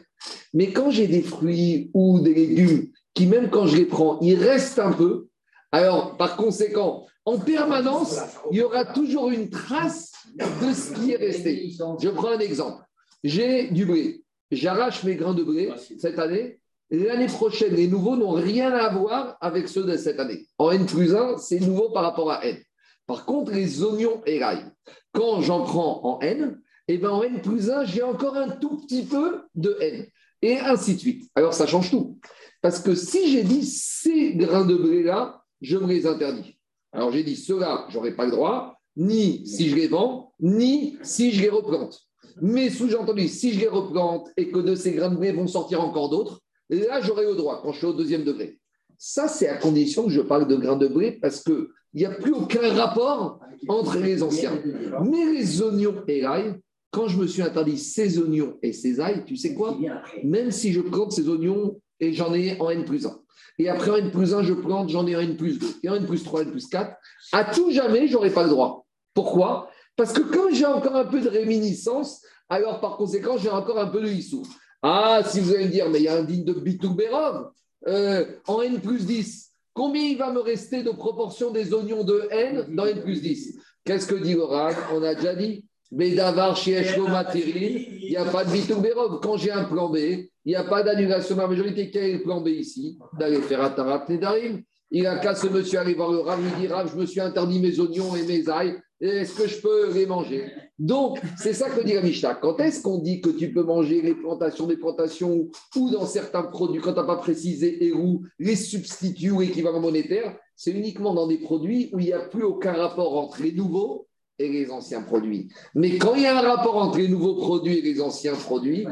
Mais quand j'ai des fruits ou des légumes qui, même quand je les prends, ils restent un peu, alors par conséquent, en permanence, il y aura toujours une trace de ce qui est resté. Je prends un exemple. J'ai du blé. J'arrache mes grains de blé cette année. L'année prochaine, les nouveaux n'ont rien à voir avec ceux de cette année. En N plus 1, c'est nouveau par rapport à N. Par contre, les oignons et l'ail, quand j'en prends en N, et eh ben en N plus 1, j'ai encore un tout petit peu de N. Et ainsi de suite. Alors, ça change tout. Parce que si j'ai dit ces grains de blé-là, je me les interdis. Alors, j'ai dit ceux-là, je n'aurai pas le droit, ni si je les vends, ni si je les replante. Mais sous-entendu, si je les replante et que de ces grains de blé vont sortir encore d'autres, là, j'aurai le droit quand je suis au deuxième degré. Ça, c'est à condition que je parle de grains de blé parce qu'il n'y a plus aucun rapport entre les anciens. Mais les oignons et l'ail, quand je me suis interdit ces oignons et ces ailes, tu sais quoi? Même si je plante ces oignons et j'en ai en N plus 1, et après en N plus 1, je plante, j'en ai en N plus 2, et en N plus 3, N plus 4, à tout jamais, je n'aurai pas le droit. Pourquoi? Parce que quand j'ai encore un peu de réminiscence, alors par conséquent, j'ai encore un peu de issou. Ah, si vous allez me dire, mais il y a un digne de Bitouberov euh, en N plus 10, combien il va me rester de proportion des oignons de N dans N plus 10 Qu'est-ce que dit Laurent On a déjà dit mais d'avoir chez il n'y a pas de Bitouberov. Quand j'ai un plan B, il n'y a pas d'annulation de la majorité. Quel est le plan B ici? D'aller faire Atarat Nedarim. Il a qu'à ce monsieur aller voir le Rav, lui dire je me suis interdit mes oignons et mes ailes, est-ce que je peux les manger? Donc, c'est ça que dit la Mishnah. Quand est-ce qu'on dit que tu peux manger les plantations des plantations ou dans certains produits, quand tu n'as pas précisé et où les substituts ou équivalents monétaires, c'est uniquement dans des produits où il n'y a plus aucun rapport entre les nouveaux et les anciens produits. Mais quand il y a un rapport entre les nouveaux produits et les anciens produits,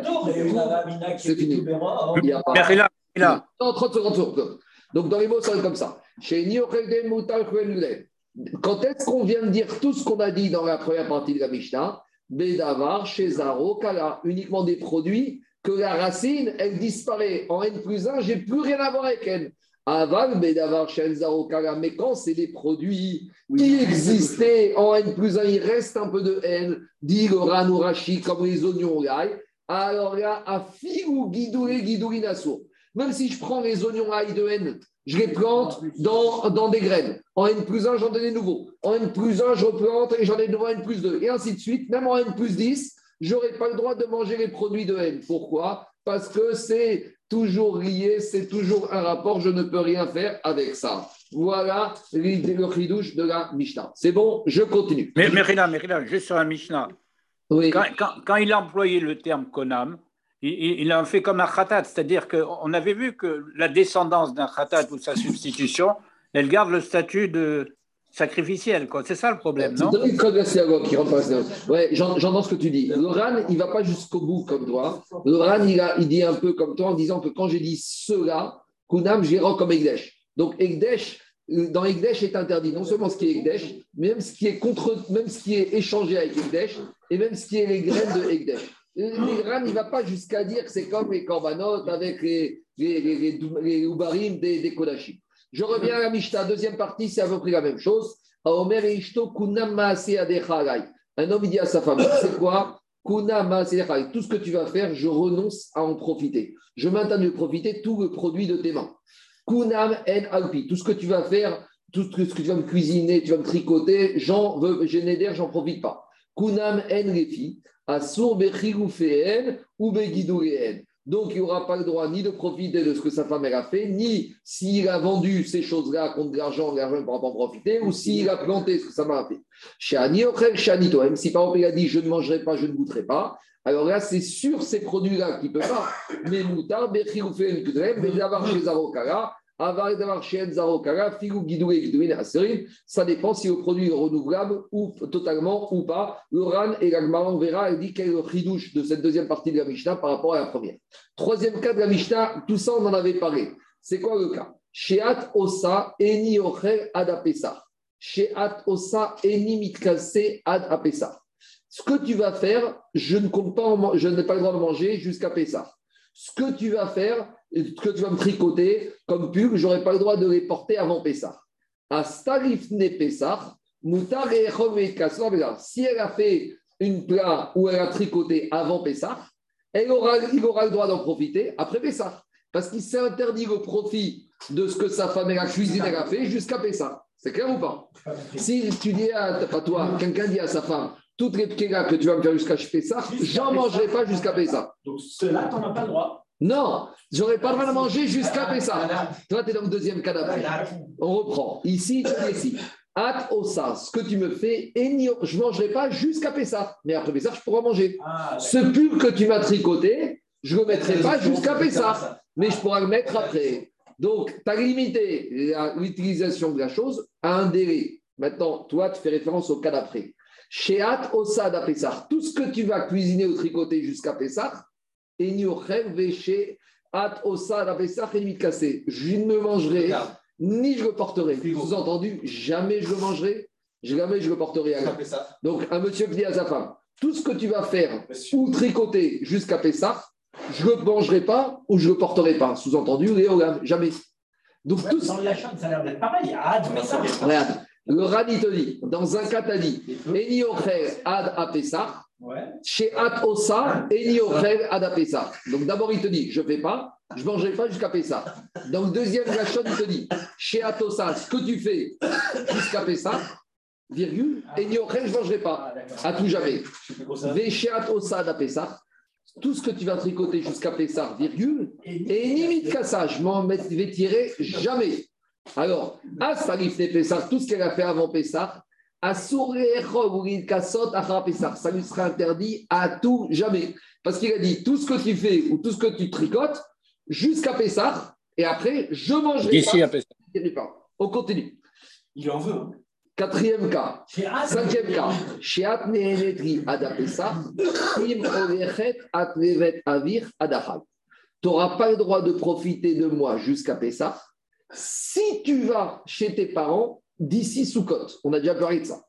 c'est fini. Il n'y a pas. Non, 30 secondes. Donc, dans les mots, ça va être comme ça. Quand est-ce qu'on vient de dire tout ce qu'on a dit dans la première partie de la Mishnah? Bedavar, Shezaro, Kala, uniquement des produits que la racine, elle disparaît. En N plus 1, j'ai plus rien à voir avec elle. Aval, Bedavar, Shezaro, Kala, mais quand c'est des produits qui existaient en N plus 1, il reste un peu de N, dit le Rashi, comme les oignons l'ail, alors là, à Figou, Guidouré, Guidourinasso. Même si je prends les oignons ail de N, je les plante dans, dans des graines. En N plus 1, j'en ai des nouveaux. En N plus 1, je replante et j'en ai de nouveau N plus 2. Et ainsi de suite. Même en N plus 10, je n'aurai pas le droit de manger les produits de N. Pourquoi? Parce que c'est toujours lié, c'est toujours un rapport, je ne peux rien faire avec ça. Voilà le chidouche de la Mishnah. C'est bon, je continue. Mais Mérina, Mérina, juste sur la Mishnah. Oui. Quand, quand, il a employé le terme Konam, il, il a fait comme un khatat, c'est-à-dire qu'on avait vu que la descendance d'un khatat ou sa substitution, elle garde le statut de sacrificiel. C'est ça le problème, non C'est code de la synagogue qui rentre Ouais, j'entends ce que tu dis. Le il ne va pas jusqu'au bout comme toi. Le il, il dit un peu comme toi en disant que quand j'ai dit cela, Kunam, j'ai comme Egdesh. Donc Egdesh, dans Egdesh est interdit non seulement ce qui est Egdesh, mais même ce qui est, contre, même ce qui est échangé avec Egdesh, et même ce qui est les graines de Egdesh. L'Iran, il ne va pas jusqu'à dire que c'est comme les corbanotes avec les, les, ubarim des, des. Je reviens à la Mishnah, deuxième partie, c'est à peu près la même chose. Un homme, il dit à sa femme, c'est quoi? Tout ce que tu vas faire, je renonce à en profiter. Je maintiens de profiter tout le produit de tes mains. Kunam en alpi. Tout ce que tu vas faire, tout ce que tu vas me cuisiner, tu vas me tricoter, j'en veux, je j'en profite pas. Kunam en refi. Asur ou donc, il n'y aura pas le droit ni de profiter de ce que sa femme a fait, ni s'il a vendu ces choses-là contre de l'argent, l'argent ne pourra pas en profiter, ou s'il a planté ce que sa mère a fait. Même si par exemple il a dit je ne mangerai pas, je ne goûterai pas, alors là, c'est sur ces produits-là qu'il ne peut pas. Mais moutard, mais d'avoir chez Zarokara, ça dépend si le produit est renouvelable ou totalement ou pas. Le RAN et l'Agmara, on verra, elle dit quel est le ridouche de cette deuxième partie de la Mishnah par rapport à la première. Troisième cas de la Mishnah, tout ça, on en avait parlé. C'est quoi le cas? Sheat osa eni ochel ad apesa. Sheat osa eni mitkase ad apesa. Ce que tu vas faire, je ne compte pas, je n'ai pas le droit de manger jusqu'à Pessah. Ce que tu vas faire, que tu vas me tricoter comme pull, je n'aurai pas le droit de les porter avant Pessah. À Starifne Si elle a fait une plat où elle a tricoté avant Pessah, elle aura, il aura le droit d'en profiter après Pessah. Parce qu'il s'est interdit le profit de ce que sa femme et la cuisine elle a fait jusqu'à Pessah. C'est clair ou pas? Si tu dis à, toi, quelqu'un dit à sa femme, toutes les pkégas que tu vas me faire jusqu'à Pessah, j'en mangerai pas jusqu'à Pessah. Donc cela, tu n'en as pas le droit. Non, j'aurais pas le droit de manger jusqu'à Pessah. Toi, tu es dans le deuxième cas d'après. On reprend. Ici, ici. At osa, ce que tu me fais, je ne mangerai pas jusqu'à Pessah. Mais après Pessah, je pourrai manger. Ah, ce pull que tu m'as tricoté, je ne le mettrai pas jusqu'à Pessah. Mais je pourrai le mettre après. Donc, tu as limité l'utilisation de la chose à un délai. Maintenant, toi, tu fais référence au cas d'après. Chez At Osad à Pessah, tout ce que tu vas cuisiner ou tricoter jusqu'à Pessah, At à Pessah et cassé. Je ne mangerai ni je le porterai. Sous-entendu, jamais je le mangerai, jamais je le porterai à Donc, un monsieur qui dit à sa femme tout ce que tu vas faire ou tricoter jusqu'à Pessah, je ne le mangerai pas ou je ne le porterai pas. Sous-entendu, jamais. Donc, tout... Dans la chambre, ça a l'air d'être pareil. Ad Regarde, le Rani te dit, dans un cas, tu dit, Eni ad apesach, chez At Osa, Eni ad apesach. Donc d'abord, il te dit, je ne fais pas, je ne mangerai pas jusqu'à Pessah. Dans le deuxième Gachon, il te dit, chez Atosa, ce que tu fais jusqu'à Pessah, virgule, Eni je ne mangerai pas, à tout jamais. Chez Atosa ad apesach, tout ce que tu vas tricoter jusqu'à Pessah, virgule, et limite ça, je m'en vais tirer jamais. Alors, à Salif Pessah, tout ce qu'elle a fait avant Pessah, ça lui sera interdit à tout jamais. Parce qu'il a dit tout ce que tu fais ou tout ce que tu tricotes jusqu'à Pessah, et après, je mangerai D'ici à Pessah. On continue. Il en veut. Hein. Quatrième cas. Cinquième cas. Nehenetri im olechet avir adahal. Tu n'auras pas le droit de profiter de moi jusqu'à Pessah si tu vas chez tes parents d'ici Soukot, on a déjà parlé de ça.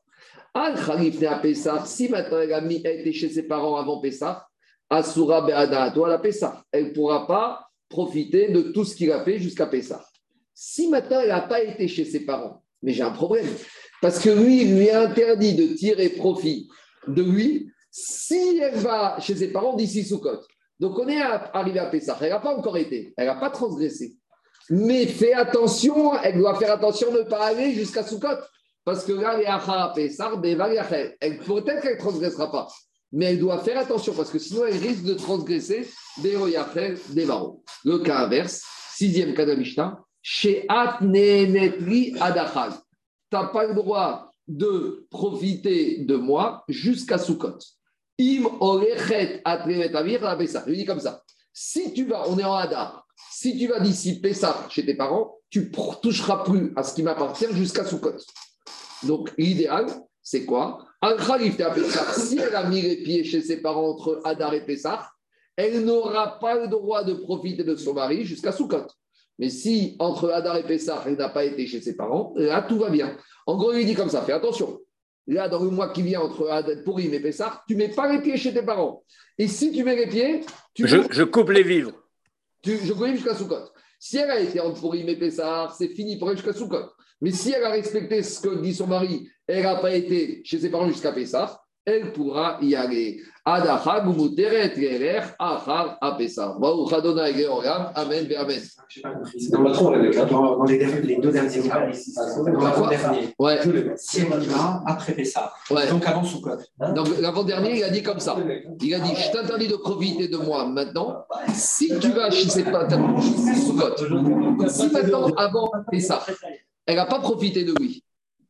Al Khalif à Pessah, si maintenant elle a, été chez ses parents avant Pessah, Asura Pessah, elle ne pourra pas profiter de tout ce qu'il a fait jusqu'à Pessah. Si maintenant elle n'a pas été chez ses parents, mais j'ai un problème, parce que lui, il lui a interdit de tirer profit de lui si elle va chez ses parents d'ici Soukot. Donc on est arrivé à Pessah, elle n'a pas encore été, elle n'a pas transgressé. Mais fais attention, elle doit faire attention de ne pas aller jusqu'à Soukot. Parce que là, elle peut-être qu'elle ne transgressera pas. Mais elle doit faire attention parce que sinon elle risque de transgresser des Le cas inverse, sixième cas de Mishnah, chez Adachal. Tu n'as pas le droit de profiter de moi jusqu'à Soukot. Im orechet dis comme ça. Si tu vas, on est en Hadar, si tu vas dissiper ça chez tes parents, tu ne toucheras plus à ce qui m'appartient jusqu'à Soukot. Donc, l'idéal, c'est quoi? Un Khalif si elle a mis les pieds chez ses parents entre Hadar et Pessah, elle n'aura pas le droit de profiter de son mari jusqu'à Soukot. Mais si entre Hadar et Pessah, elle n'a pas été chez ses parents, là, tout va bien. En gros, il dit comme ça, fais attention. Là, dans le mois qui vient entre Pourim et Pessah, tu ne mets pas les pieds chez tes parents. Et si tu mets les pieds, tu je, je coupe les vivres je connais jusqu'à Soukot. Si elle a été entre Pourim et Pessar, c'est fini pour elle jusqu'à Soukot. Mais si elle a respecté ce que dit son mari, elle n'a pas été chez ses parents jusqu'à Pessah, elle pourra y aller. Adachag gerer achar apesar. Baruch Adonai Georgam. Amen Amen. Dans, dans les, les deux derniers cas, ici, dans l'avant-dernier. Ouais. Après Pessah. Ouais. Donc avant Soukot. Hein donc l'avant-dernier, il a dit comme ça. Il a dit Je t'interdis de profiter de moi maintenant. Si tu vas chez parents, Soukot. Si maintenant, avant Pessah, elle n'a pas profité de lui.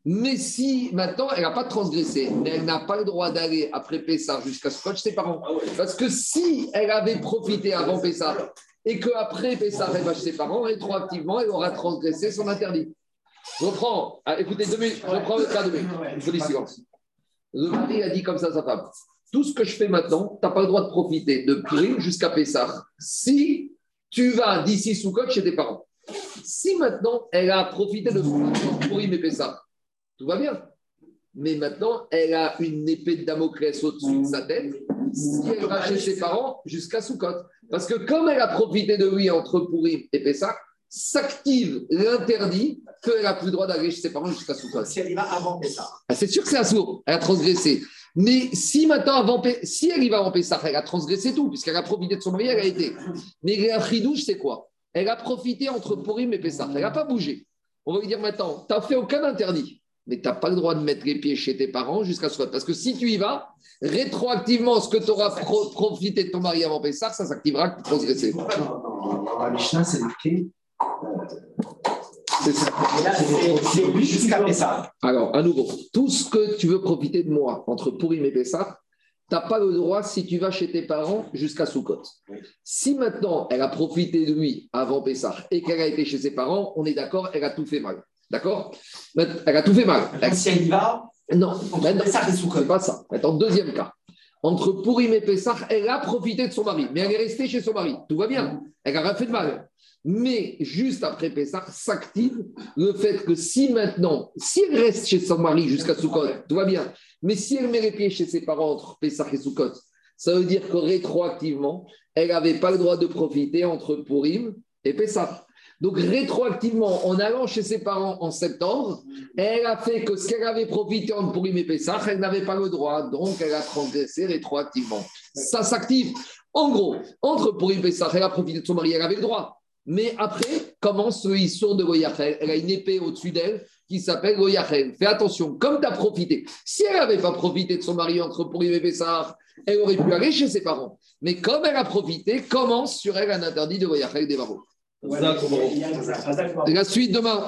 Mais si maintenant, elle n'a pas transgressé, mais elle n'a pas le droit d'aller après Pessah jusqu'à Scotch, ses parents. Parce que si elle avait profité avant Pessah et qu'après Pessah, elle va chez ses parents, rétroactivement, elle aura transgressé son interdit. Je reprends, ah, écoutez, deux minutes, je reprends le cas de Je dis silence. Le mari a dit comme ça à sa femme Tout ce que je fais maintenant, tu n'as pas le droit de profiter de Purim jusqu'à Pessah si tu vas d'ici sous chez tes parents. Si maintenant, elle a profité de Purim et Pessah, tout va bien. Mais maintenant, elle a une épée de Damoclès au-dessus de sa tête si elle va chez ses parents jusqu'à Soukot. Parce que comme elle a profité de lui entre Purim et Pessah, s'active l'interdit qu'elle n'a plus le droit d'aller chez ses parents jusqu'à Soukot. Si elle y va avant Pessah. Ah, c'est sûr que c'est un sourd, elle a transgressé. Mais si maintenant, avant, si elle y va avant Pessah, elle a transgressé tout, puisqu'elle a profité de son mari, elle a été. Mais la chidouche, c'est quoi? Elle a profité entre Purim et Pessah. Elle n'a pas bougé. On va lui dire maintenant, tu n'as fait aucun interdit, mais tu n'as pas le droit de mettre les pieds chez tes parents jusqu'à Soukot. Parce que si tu y vas, rétroactivement, ce que tu auras profité de ton mari avant Pessah, ça s'activera transgressé. Dans, dans la Mishnah, c'est marqué. C'est ça. C'est jusqu'à Pessah. Alors, à nouveau, tout ce que tu veux profiter de moi entre Purim et Pessah, tu n'as pas le droit si tu vas chez tes parents jusqu'à Soukot. Si maintenant elle a profité de lui avant Pessah et qu'elle a été chez ses parents, on est d'accord, elle a tout fait mal. D'accord? Elle a tout fait mal. Donc, si elle y va, Non, maintenant, Soukot. c'est pas ça. Maintenant, deuxième cas. Entre Purim et Pessah, elle a profité de son mari, mais elle est restée chez son mari. Tout va bien. Elle n'a rien fait de mal. Mais juste après Pessah, s'active le fait que si maintenant, si elle reste chez son mari jusqu'à Sukkot, tout va bien. Mais si elle met les pieds chez ses parents entre Pessah et Sukkot, ça veut dire que rétroactivement, elle n'avait pas le droit de profiter entre Purim et Pessah. Donc rétroactivement, en allant chez ses parents en septembre, elle a fait que ce qu'elle avait profité entre Purim et Pessah, elle n'avait pas le droit. Donc elle a transgressé rétroactivement. Ça s'active. En gros, entre Purim et Pessah, elle a profité de son mari, elle avait le droit. Mais après, commence le Issour de Goyachel. Elle a une épée au-dessus d'elle qui s'appelle Goyachel. Fais attention, comme tu as profité. Si elle n'avait pas profité de son mari entre Purim et Pessah, elle aurait pu aller chez ses parents. Mais comme elle a profité, commence sur elle un interdit de Goyachel des barreaux. La suite demain.